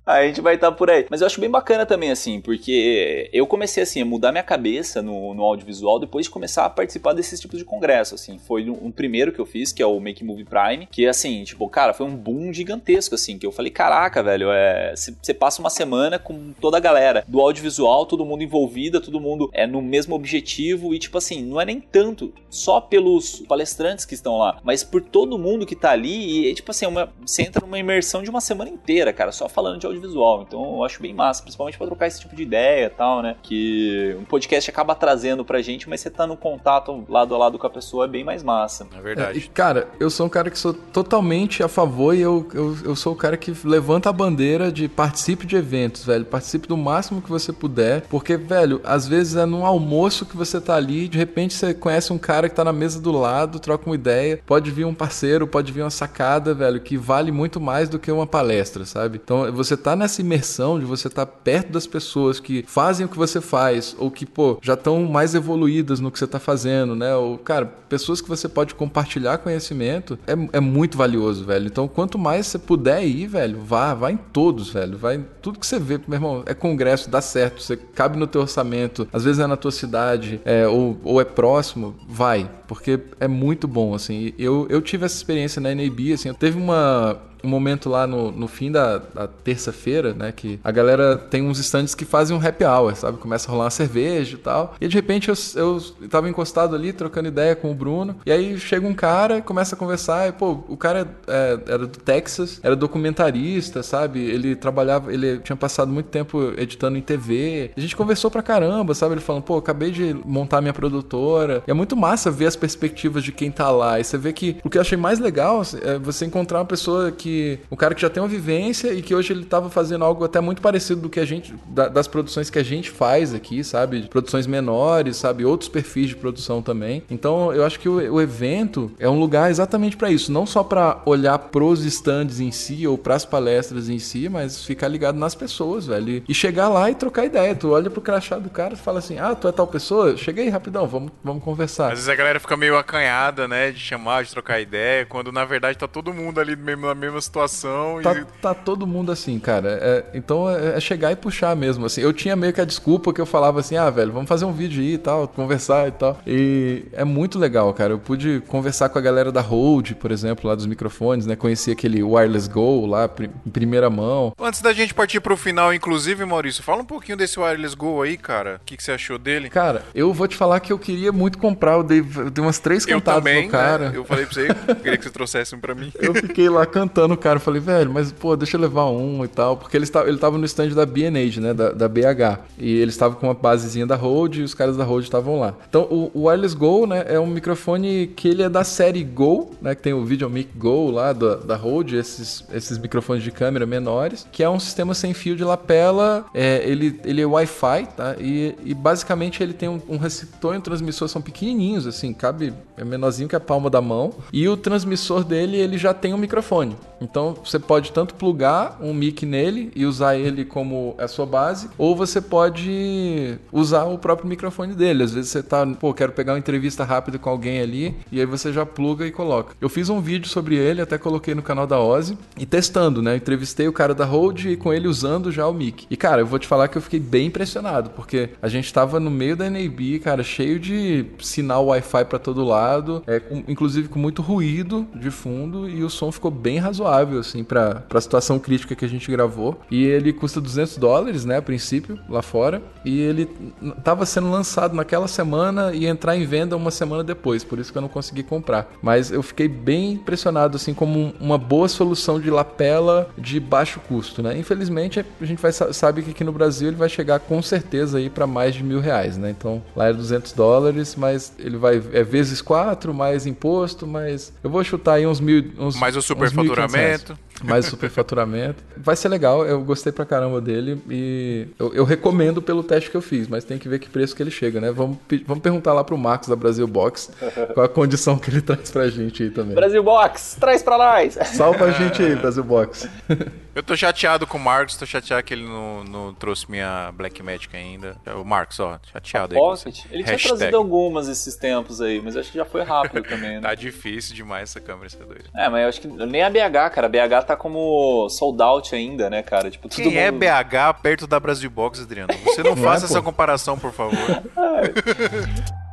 aí a gente vai estar tá por aí. Mas eu acho bem bacana também, assim, porque eu comecei assim a mudar minha cabeça no, no audiovisual depois de começar a participar desses tipos de congresso, assim. Foi um, um primeiro que eu fiz, que é o Make Movie Prime, que assim, tipo, cara, foi um boom gigantesco, assim, que eu falei, caraca, velho, é você passa uma semana com toda a galera do audiovisual, todo mundo envolvida, todo mundo é no mesmo objetivo e tipo assim, não é nem tanto só pelos palestrantes que estão lá, mas por todo mundo que tá ali e tipo assim, é uma, você entra numa imersão de uma semana inteira, cara, só falando de audiovisual. Então eu acho bem massa, principalmente para trocar esse tipo de ideia e tal, né? Que um podcast acaba trazendo pra gente, mas você tá no contato lado a lado com a pessoa é bem mais massa. É verdade. É, e, cara, eu sou um cara que sou totalmente a favor e eu, eu, eu sou o cara que levanta a bandeira de participe de eventos, velho. Participe do máximo que você puder. Porque, velho, às vezes é num almoço que você tá ali, de repente você conhece um cara que tá na mesa do lado, troca uma ideia. Pode vir um parceiro, pode vir uma sacada, velho, que vale muito mais do que uma palestra, sabe? Então, você tá nessa imersão de você tá perto das pessoas que fazem o que você faz, ou que, pô, já estão mais evoluídas no que você tá fazendo, né? Ou, cara, pessoas que você pode compartilhar conhecimento é, é muito valioso, velho. Então, quanto mais você puder ir, velho, vá, vá em todos todos, velho. Vai, tudo que você vê, meu irmão, é congresso, dá certo, você cabe no teu orçamento, às vezes é na tua cidade, é, ou, ou é próximo, vai, porque é muito bom, assim. Eu, eu tive essa experiência na NAB, assim, teve uma, um momento lá no, no fim da, da terça-feira, né? Que a galera tem uns stands que fazem um happy hour, sabe? Começa a rolar uma cerveja e tal. E de repente eu, eu tava encostado ali, trocando ideia com o Bruno. E aí chega um cara, começa a conversar. E, pô, o cara é, era do Texas, era documentarista, sabe? Ele trabalhava, ele tinha passado muito tempo editando em TV. A gente conversou pra caramba, sabe? Ele falando, pô, acabei de montar minha produtora. E é muito massa ver as perspectivas de quem tá lá. E você vê que o que eu achei mais legal é você encontrar uma pessoa que que o cara que já tem uma vivência e que hoje ele estava fazendo algo até muito parecido do que a gente da, das produções que a gente faz aqui, sabe? Produções menores, sabe? Outros perfis de produção também. Então, eu acho que o, o evento é um lugar exatamente para isso, não só para olhar pros stands em si ou pras palestras em si, mas ficar ligado nas pessoas, velho. E chegar lá e trocar ideia. Tu olha pro crachá do cara e fala assim: "Ah, tu é tal pessoa? Cheguei rapidão, vamos, vamos conversar". Às vezes a galera fica meio acanhada, né, de chamar, de trocar ideia, quando na verdade tá todo mundo ali mesmo na mesma situação. Tá, e... tá todo mundo assim, cara. É, então é, é, chegar e puxar mesmo, assim. Eu tinha meio que a desculpa que eu falava assim, ah, velho, vamos fazer um vídeo aí e tal, conversar e tal. E é muito legal, cara. Eu pude conversar com a galera da Rode, por exemplo, lá dos microfones, né? Conheci aquele Wireless Go lá em primeira mão. Antes da gente partir pro final, inclusive, Maurício, fala um pouquinho desse Wireless Go aí, cara. O que, que você achou dele? Cara, eu vou te falar que eu queria muito comprar. Eu dei, eu dei umas três cantadas eu também, no cara. Né? Eu falei pra você, eu queria que você trouxesse um pra mim. eu fiquei lá cantando o cara. Falei, velho, mas pô, deixa eu levar um e tal. Porque ele estava, ele no stand da B&H, né? Da, da BH. E ele estava com uma basezinha da Rode e os caras da Rode estavam lá. Então, o, o Wireless Go, né? É um microfone que ele é da série Go, né? Que tem o VideoMic Go lá da, da Rode, esses, esses microfones de câmera menores. Que é um sistema sem fio de lapela. É, ele, ele é Wi-Fi, tá? E, e basicamente ele tem um, um receptor e um transmissor, são pequenininhos, assim. Cabe, é menorzinho que a palma da mão. E o transmissor dele, ele já tem um microfone. Então, você pode tanto plugar um mic nele e usar ele como a sua base, ou você pode usar o próprio microfone dele. Às vezes você tá, pô, quero pegar uma entrevista rápida com alguém ali, e aí você já pluga e coloca. Eu fiz um vídeo sobre ele, até coloquei no canal da Ozzy, e testando, né? Eu entrevistei o cara da Rode e com ele usando já o mic. E cara, eu vou te falar que eu fiquei bem impressionado, porque a gente tava no meio da NAB, cara, cheio de sinal Wi-Fi para todo lado, é, com, inclusive com muito ruído de fundo, e o som ficou bem razoável, assim, pra, pra situação crítica que a gente gravou. E ele custa 200 dólares, né, a princípio, lá fora. E ele estava sendo lançado naquela semana e entrar em venda uma semana depois, por isso que eu não consegui comprar. Mas eu fiquei bem impressionado, assim, como uma boa solução de lapela de baixo custo, né? Infelizmente, a gente vai, sabe que aqui no Brasil ele vai chegar com certeza aí para mais de mil reais, né? Então lá é 200 dólares, mas ele vai é vezes 4, mais imposto, mas eu vou chutar aí uns mil. Uns, mais o superfaturamento sucesso mais superfaturamento. Vai ser legal, eu gostei pra caramba dele e eu, eu, recomendo pelo teste que eu fiz, mas tem que ver que preço que ele chega, né? Vamos, vamos perguntar lá pro Marcos da Brasil Box qual a condição que ele traz pra gente aí também. Brasil Box, traz pra nós! Salva a gente aí, Brasil Box. Eu tô chateado com o Marcos, tô chateado que ele não, não trouxe minha Black Magic ainda. O Marcos, ó, chateado aí. Pocket? Ele Hashtag. tinha trazido algumas esses tempos aí, mas acho que já foi rápido também, né? tá difícil demais essa câmera, essa doida. É, mas eu acho que nem a BH, cara. A BH tá como sold out ainda, né, cara? Tipo, Quem é mundo... é BH perto da Brasil Box, Adriano? Você não, não faça é, essa comparação, por favor.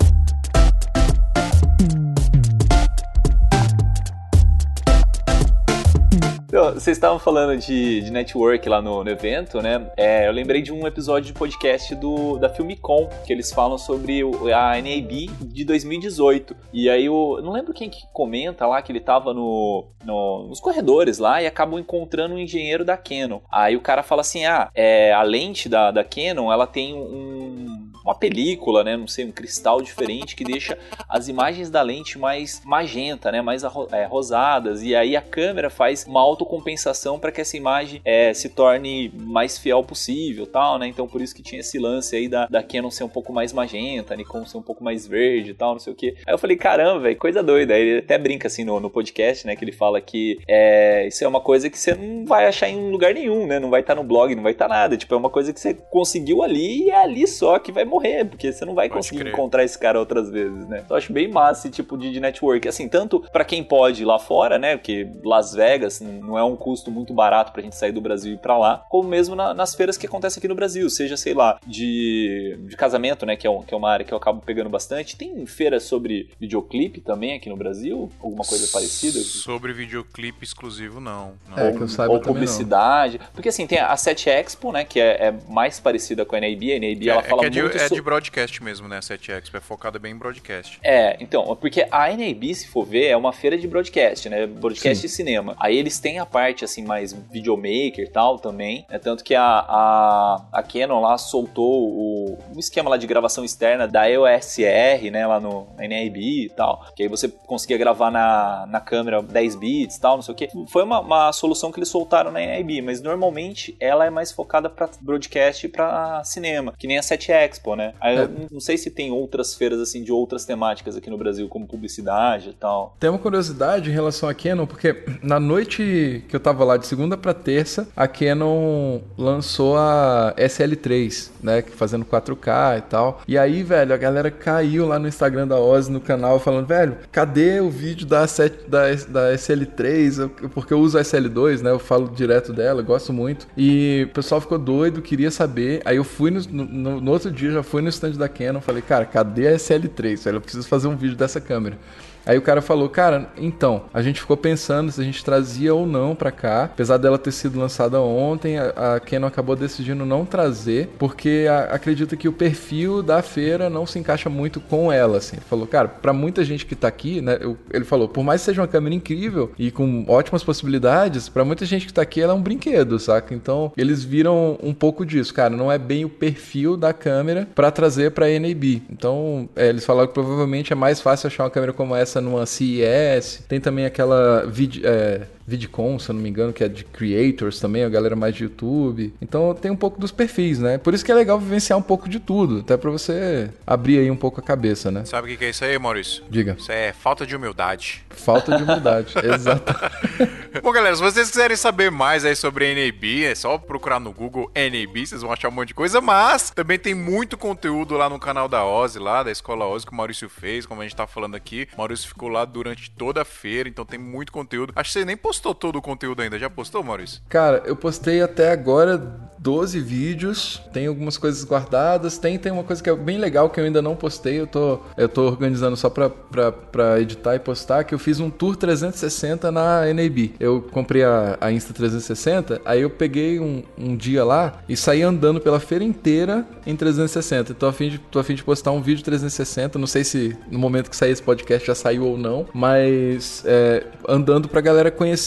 Então, vocês estavam falando de, de network lá no, no evento, né? É, eu lembrei de um episódio de podcast do, da Filmicon, que eles falam sobre o, a NAB de 2018. E aí, eu não lembro quem que comenta lá que ele tava no, no, nos corredores lá e acabou encontrando um engenheiro da Canon. Aí o cara fala assim: ah, é, a lente da, da Canon ela tem um, uma película, né? Não sei, um cristal diferente que deixa as imagens da lente mais magenta, né? Mais é, rosadas. E aí a câmera faz uma auto autocompensação para que essa imagem é, se torne mais fiel possível, tal, né? Então por isso que tinha esse lance aí da, da Canon ser um pouco mais magenta, Nikon ser um pouco mais verde e tal, não sei o que. Aí eu falei, caramba, velho, coisa doida. Aí ele até brinca assim no, no podcast, né? Que ele fala que é, isso é uma coisa que você não vai achar em lugar nenhum, né? Não vai estar tá no blog, não vai estar tá nada. Tipo, é uma coisa que você conseguiu ali e é ali só que vai morrer, porque você não vai Pode conseguir crer. encontrar esse cara outras vezes, né? Eu acho bem massa esse tipo de, de network. Assim, tanto pra quem pode ir lá fora, né? Porque Las Vegas não é um custo muito barato pra gente sair do Brasil e ir pra lá, como mesmo na- nas feiras que acontecem aqui no Brasil, seja, sei lá, de, de casamento, né? Que é, um- que é uma área que eu acabo pegando bastante. Tem feira sobre videoclipe também aqui no Brasil? Alguma coisa parecida? Sobre videoclipe exclusivo, não. não. É, que eu saiba ou também não. publicidade. Porque assim, tem a 7 Expo, né? Que é, é mais parecida com a NAB. A NAB ela é, fala que é, de, muito é so- de broadcast mesmo, né? 7X, é focada bem em broadcast. É, então, porque a NAB, se for ver, é uma feira de broadcast, né? Broadcast Sim. e cinema. Aí eles têm a parte, assim, mais videomaker e tal também. É tanto que a, a, a Canon lá soltou o, o esquema lá de gravação externa da EOSR, né? Lá no NAB e tal. Que aí você conseguia gravar na, na câmera 10 bits e tal, não sei o que. Foi uma, uma solução que eles soltaram na NAB, mas normalmente ela é mais focada pra broadcast e pra cinema, que nem a 7 Expo, né? Aí É. não sei se tem outras feiras assim de outras temáticas aqui no Brasil, como publicidade e tal. Tem uma curiosidade em relação à Canon, porque na noite que eu tava lá de segunda pra terça, a Canon lançou a SL3, né, fazendo 4K e tal. E aí, velho, a galera caiu lá no Instagram da Oz, no canal, falando, velho, cadê o vídeo da, 7, da, da SL3? Eu- Porque eu uso a SL2, né, eu falo direto dela, gosto muito. E o pessoal ficou doido, queria saber. Aí eu fui no, no, no outro dia, já fui no stand da Canon, falei, cara, cadê a SL3? Velho, eu preciso fazer um vídeo dessa câmera. Aí o cara falou, cara, então, a gente ficou pensando se a gente trazia ou não pra cá. Apesar dela ter sido lançada ontem, a, a Canon acabou decidindo não trazer, porque a- acredita que o perfil da feira não se encaixa muito com ela, assim. Ele falou, cara, pra muita gente que tá aqui, né, eu- ele falou, por mais que seja uma câmera incrível e com ótimas possibilidades, pra muita gente que tá aqui ela é um brinquedo, saca? Então, eles viram um pouco disso, cara, não é bem o perfil da câmera pra trazer pra NAB. Então, é, eles falaram que provavelmente é mais fácil achar uma câmera como essa numa CES. Tem também aquela vid é, VidCon, se eu não me engano, que é de creators também, a galera mais de YouTube. Então tem um pouco dos perfis, né? Por isso que é legal vivenciar um pouco de tudo, até pra você abrir aí um pouco a cabeça, né? Sabe o que é isso aí, Maurício? Diga. Isso é falta de humildade. Falta de humildade. Exato. Bom, galera, se vocês quiserem saber mais aí sobre NAB, é só procurar no Google NAB, vocês vão achar um monte de coisa, mas também tem muito conteúdo lá no canal da Ozzy, lá da Escola Ozzy, que o Maurício fez, como a gente tá falando aqui. O Maurício ficou lá durante toda a feira, então tem muito conteúdo. Acho que você nem postou todo o conteúdo ainda. Já postou, Maurício? Cara, eu postei até agora 12 vídeos, tem algumas coisas guardadas, tem, tem uma coisa que é bem legal que eu ainda não postei, eu tô, eu tô organizando só pra, pra, pra editar e postar, que eu fiz um tour 360 na NAB. Eu comprei a, a Insta 360, aí eu peguei um, um dia lá e saí andando pela feira inteira em 360. Tô a fim de, tô a fim de postar um vídeo 360, não sei se no momento que sair esse podcast já saiu ou não, mas é, andando pra galera conhecer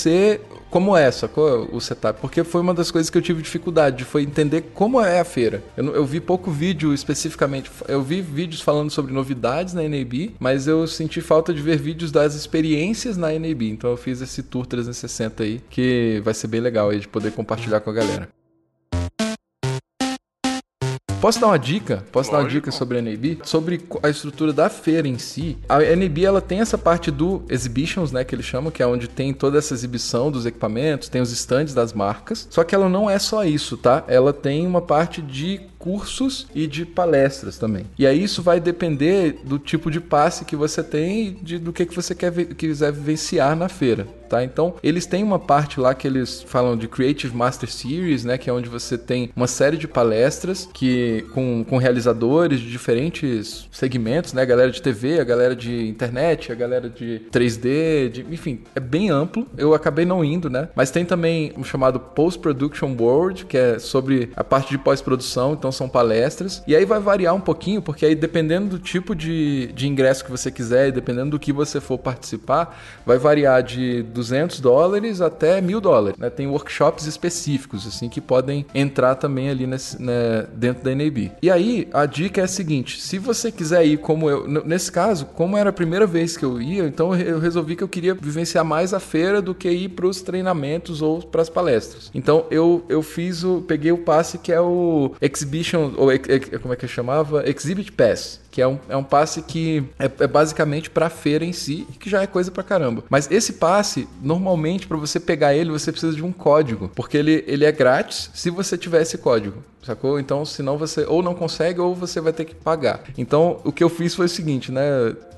como é, sacou? O setup. Porque foi uma das coisas que eu tive dificuldade, foi entender como é a feira. Eu, eu vi pouco vídeo especificamente. Eu vi vídeos falando sobre novidades na NAB, mas eu senti falta de ver vídeos das experiências na NAB. Então eu fiz esse tour 360 aí, que vai ser bem legal aí de poder compartilhar com a galera. Posso dar uma dica? Posso dar uma Lógico. dica sobre a NAB? Sobre a estrutura da feira em si. A NAB ela tem essa parte do exhibitions, né, que eles chamam, que é onde tem toda essa exibição dos equipamentos, tem os stands das marcas. Só que ela não é só isso, tá? Ela tem uma parte de cursos e de palestras também. E aí isso vai depender do tipo de passe que você tem e de, do que, que você quer, quiser vivenciar na feira. Tá? Então, eles têm uma parte lá que eles falam de Creative Master Series, né? Que é onde você tem uma série de palestras que com, com realizadores de diferentes segmentos, né? A galera de TV, a galera de internet, a galera de 3D, de- enfim, é bem amplo. Eu acabei não indo, né? Mas tem também um chamado Post Production Board, que é sobre a parte de pós-produção, então são palestras. E aí vai variar um pouquinho, porque aí dependendo do tipo de, de ingresso que você quiser e dependendo do que você for participar, vai variar de 200 dólares até mil dólares. Né? Tem workshops específicos, assim, que podem entrar também ali nesse, né, dentro da NAB. E aí, a dica é a seguinte: se você quiser ir como eu, nesse caso, como era a primeira vez que eu ia, então eu resolvi que eu queria vivenciar mais a feira do que ir para os treinamentos ou para as palestras. Então eu, eu fiz o. peguei o passe que é o Exhibition Exhibition, ou como é que eu chamava? Exhibit Pass que é um, é um passe que é, é basicamente para feira em si, que já é coisa pra caramba. Mas esse passe, normalmente, para você pegar ele, você precisa de um código, porque ele, ele é grátis se você tiver esse código sacou? Então, senão você ou não consegue ou você vai ter que pagar. Então, o que eu fiz foi o seguinte, né?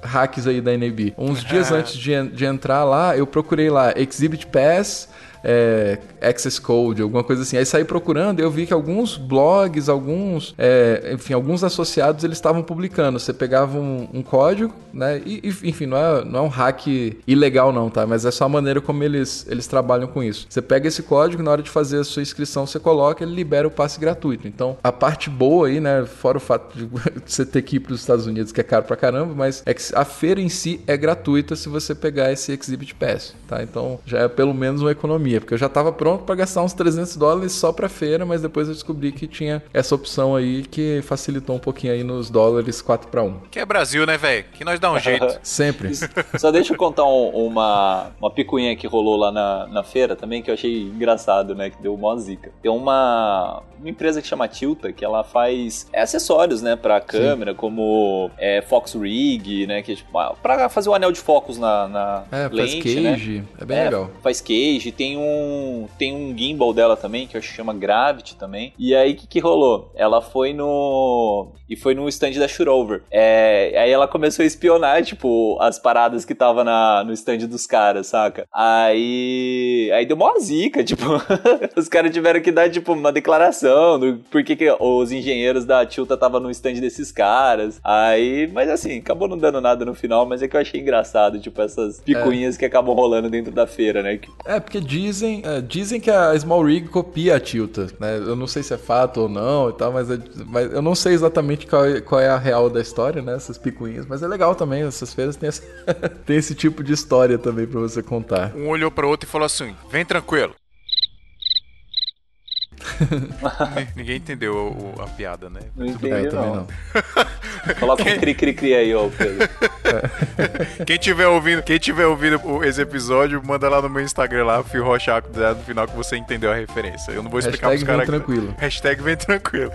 Hacks aí da NAB. Uns dias antes de, de entrar lá, eu procurei lá Exhibit Pass é, access code, alguma coisa assim. Aí saí procurando e eu vi que alguns blogs, alguns, é, enfim, alguns associados eles estavam publicando. Você pegava um, um código, né? E, enfim, não é, não é um hack ilegal não, tá? Mas é só a maneira como eles, eles trabalham com isso. Você pega esse código, na hora de fazer a sua inscrição, você coloca, ele libera o passe gratuito. Então, a parte boa aí, né? Fora o fato de você ter que ir para os Estados Unidos, que é caro pra caramba, mas é que a feira em si é gratuita se você pegar esse Exhibit Pass, tá? Então, já é pelo menos uma economia economia, porque eu já estava pronto para gastar uns 300 dólares só para feira, mas depois eu descobri que tinha essa opção aí que facilitou um pouquinho aí nos dólares 4 para 1. Que é Brasil, né, velho? Que nós dá um jeito. Sempre. Só deixa eu contar um, uma, uma picuinha que rolou lá na, na feira também, que eu achei engraçado, né, que deu mó zica. Tem uma, uma empresa que chama Tilta, que ela faz acessórios, né, pra câmera, Sim. como é, Fox Rig, né, que é tipo, pra fazer o anel de focos na, na é, lente, faz né? cage, né? é bem é, legal. Faz cage, tem um tem um gimbal dela também, que eu acho que chama Gravity também. E aí, o que, que rolou? Ela foi no... e foi no stand da Shurover. É, aí ela começou a espionar, tipo, as paradas que tava na, no stand dos caras, saca? Aí... Aí deu uma zica, tipo... os caras tiveram que dar, tipo, uma declaração do por que, que os engenheiros da Tilta tava no stand desses caras. Aí... Mas assim, acabou não dando nada no final, mas é que eu achei engraçado, tipo, essas picuinhas é. que acabam rolando dentro da feira, né? É, porque diz dizem, é, dizem que a Small Rig copia a Tilta, né? Eu não sei se é fato ou não e tal, mas, é, mas eu não sei exatamente qual, é, qual, é a real da história, né? Essas picuinhas. Mas é legal também, essas feiras tem, essa, tem esse tipo de história também para você contar. Um olhou para outro e falou assim: vem tranquilo. Ninguém entendeu o, a piada, né? Não entendi, é, não. não. Coloca um cri-cri-cri aí, ó, Pedro. Quem tiver ouvindo, quem tiver ouvindo esse episódio, manda lá no meu Instagram lá, Fio Rochaco, no final que você entendeu a referência. Eu não vou explicar Hashtag pros caras. Vem tranquilo. Hashtag vem tranquilo.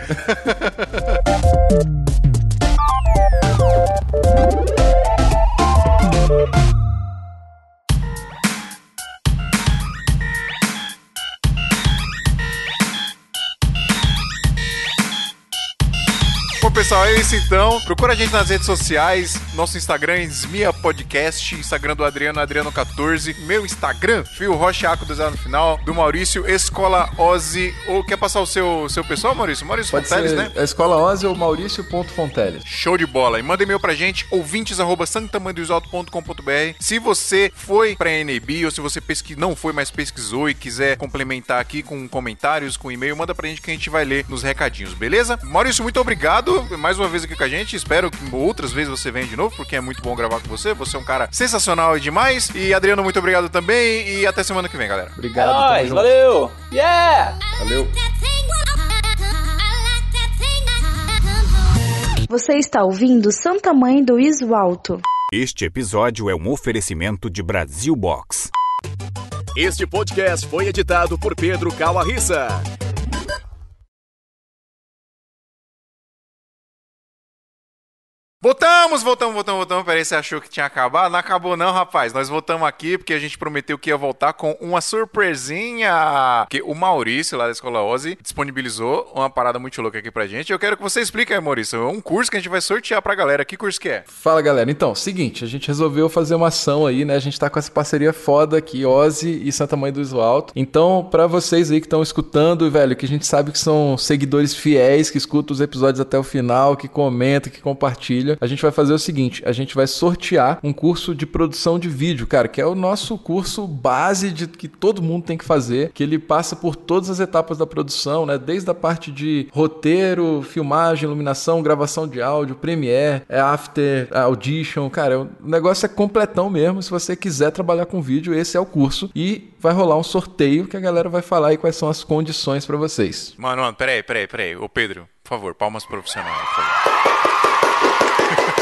Pessoal, é isso então. Procura a gente nas redes sociais. Nosso Instagram, Esmia Podcast. Instagram do Adriano, Adriano14. Meu Instagram, Fio Rochaco, do no final. Do Maurício, Escola Ozzy. Ou quer passar o seu, seu pessoal, Maurício? Maurício Pode Fonteles, né? Escola Ozzy ou Maurício.fonteles. Show de bola. E manda e-mail pra gente, ouvintes arroba Se você foi pra NAB ou se você pesqui... não foi, mas pesquisou e quiser complementar aqui com comentários, com e-mail, manda pra gente que a gente vai ler nos recadinhos, beleza? Maurício, muito obrigado mais uma vez aqui com a gente. Espero que outras vezes você venha de novo, porque é muito bom gravar com você. Você é um cara sensacional e demais. E Adriano, muito obrigado também. E até semana que vem, galera. Obrigado. É nóis, valeu. Yeah! Valeu. Você está ouvindo Santa Mãe do Iso Alto. Este episódio é um oferecimento de Brasil Box. Este podcast foi editado por Pedro Calarissa. Voltamos, voltamos, voltamos, voltamos. Peraí, você achou que tinha acabado? Não acabou não, rapaz. Nós voltamos aqui porque a gente prometeu que ia voltar com uma surpresinha. Que o Maurício, lá da Escola Ozzy, disponibilizou uma parada muito louca aqui pra gente. Eu quero que você explique aí, Maurício. É um curso que a gente vai sortear pra galera. Que curso que é? Fala, galera. Então, seguinte, a gente resolveu fazer uma ação aí, né? A gente tá com essa parceria foda aqui, Ozzy e Santa Mãe do Iso Alto. Então, pra vocês aí que estão escutando, velho, que a gente sabe que são seguidores fiéis, que escutam os episódios até o final, que comentam, que compartilham a gente vai fazer o seguinte: a gente vai sortear um curso de produção de vídeo, cara, que é o nosso curso base de que todo mundo tem que fazer, que ele passa por todas as etapas da produção, né? Desde a parte de roteiro, filmagem, iluminação, gravação de áudio, Premiere, é After, Audition, cara, o negócio é completão mesmo. Se você quiser trabalhar com vídeo, esse é o curso e vai rolar um sorteio que a galera vai falar aí quais são as condições para vocês. Mano, mano, peraí, peraí, peraí. Ô Pedro, por favor, palmas profissionais, por favor.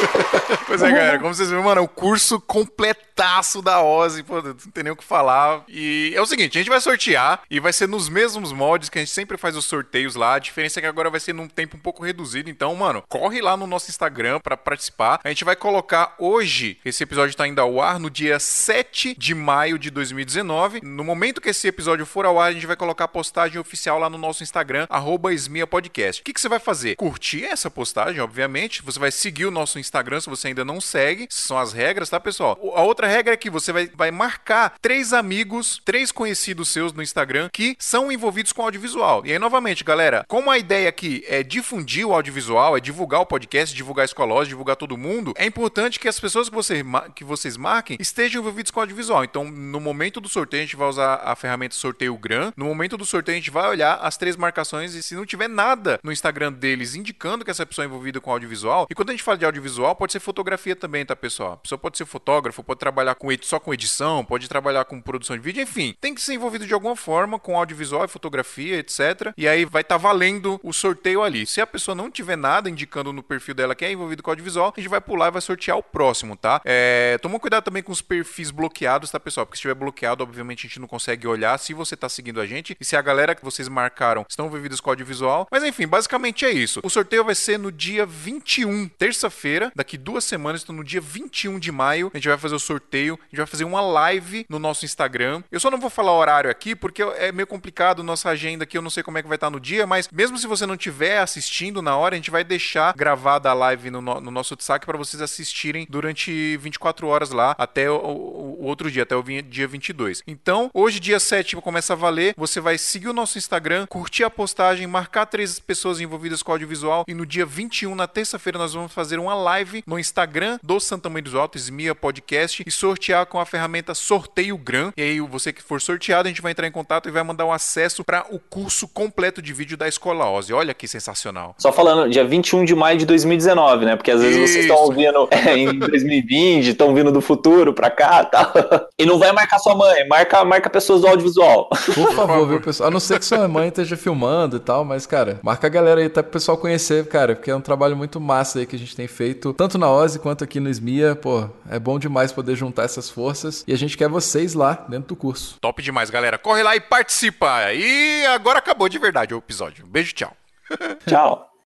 Pois é, galera, como vocês viram, mano, é o curso completaço da Ozzy, pô, não tem nem o que falar. E é o seguinte, a gente vai sortear e vai ser nos mesmos moldes que a gente sempre faz os sorteios lá. A diferença é que agora vai ser num tempo um pouco reduzido. Então, mano, corre lá no nosso Instagram pra participar. A gente vai colocar hoje, esse episódio tá indo ao ar no dia 7 de maio de 2019. No momento que esse episódio for ao ar, a gente vai colocar a postagem oficial lá no nosso Instagram, arroba Esmia Podcast. O que, que você vai fazer? Curtir essa postagem, obviamente. Você vai seguir o nosso Instagram se você ainda não segue. São as regras, tá, pessoal? A outra regra é que você vai, vai marcar três amigos, três conhecidos seus no Instagram que são envolvidos com audiovisual. E aí, novamente, galera, como a ideia aqui é difundir o audiovisual, é divulgar o podcast, divulgar a escola, divulgar todo mundo, é importante que as pessoas que, você, que vocês marquem estejam envolvidos com audiovisual. Então, no momento do sorteio, a gente vai usar a ferramenta sorteio GRAM. No momento do sorteio, a gente vai olhar as três marcações e se não tiver nada no Instagram deles indicando que essa pessoa é envolvida com audiovisual, e quando a gente fala de audiovisual, pode ser fotografia também, tá, pessoal? A pessoa pode ser fotógrafo, pode trabalhar com só com edição, pode trabalhar com produção de vídeo, enfim, tem que ser envolvido de alguma forma com audiovisual e fotografia, etc. E aí vai estar tá valendo o sorteio ali. Se a pessoa não tiver nada indicando no perfil dela que é envolvido com audiovisual, a gente vai pular e vai sortear o próximo, tá? É, toma cuidado também com os perfis bloqueados, tá, pessoal? Porque se estiver bloqueado, obviamente a gente não consegue olhar se você tá seguindo a gente e se a galera que vocês marcaram estão envolvidos com audiovisual. Mas enfim, basicamente é isso. O sorteio vai ser no dia 21, terça-feira, daqui duas semanas, então no dia 21 de maio, a gente vai fazer o sorteio, a gente vai fazer uma live no nosso Instagram. Eu só não vou falar horário aqui, porque é meio complicado nossa agenda aqui, eu não sei como é que vai estar no dia, mas mesmo se você não estiver assistindo na hora, a gente vai deixar gravada a live no, no nosso saque para vocês assistirem durante 24 horas lá, até o, o, o, outro dia, até o dia 22. Então, hoje, dia 7, começa a valer, você vai seguir o nosso Instagram, curtir a postagem, marcar três pessoas envolvidas com audiovisual e no dia 21, na terça-feira, nós vamos fazer uma live no Instagram do Santa Mãe dos Altos, Mia Podcast, e sortear com a ferramenta Sorteio Gran. E aí, você que for sorteado, a gente vai entrar em contato e vai mandar um acesso para o curso completo de vídeo da Escola Ozzy. Olha que sensacional. Só falando, dia 21 de maio de 2019, né? Porque às vezes Isso. vocês estão ouvindo é, em 2020, estão vindo do futuro pra cá tal. E não vai marcar sua mãe, marca, marca pessoas do audiovisual. Por favor, viu, pessoal? A não ser que sua mãe esteja filmando e tal, mas, cara, marca a galera aí, até pro pessoal conhecer, cara, porque é um trabalho muito massa aí que a gente tem feito, tanto na Ozzy quanto aqui no SMIA. Pô, é bom demais poder juntar essas forças e a gente quer vocês lá dentro do curso. Top demais, galera. Corre lá e participa. E agora acabou de verdade o episódio. Um beijo, tchau. Tchau.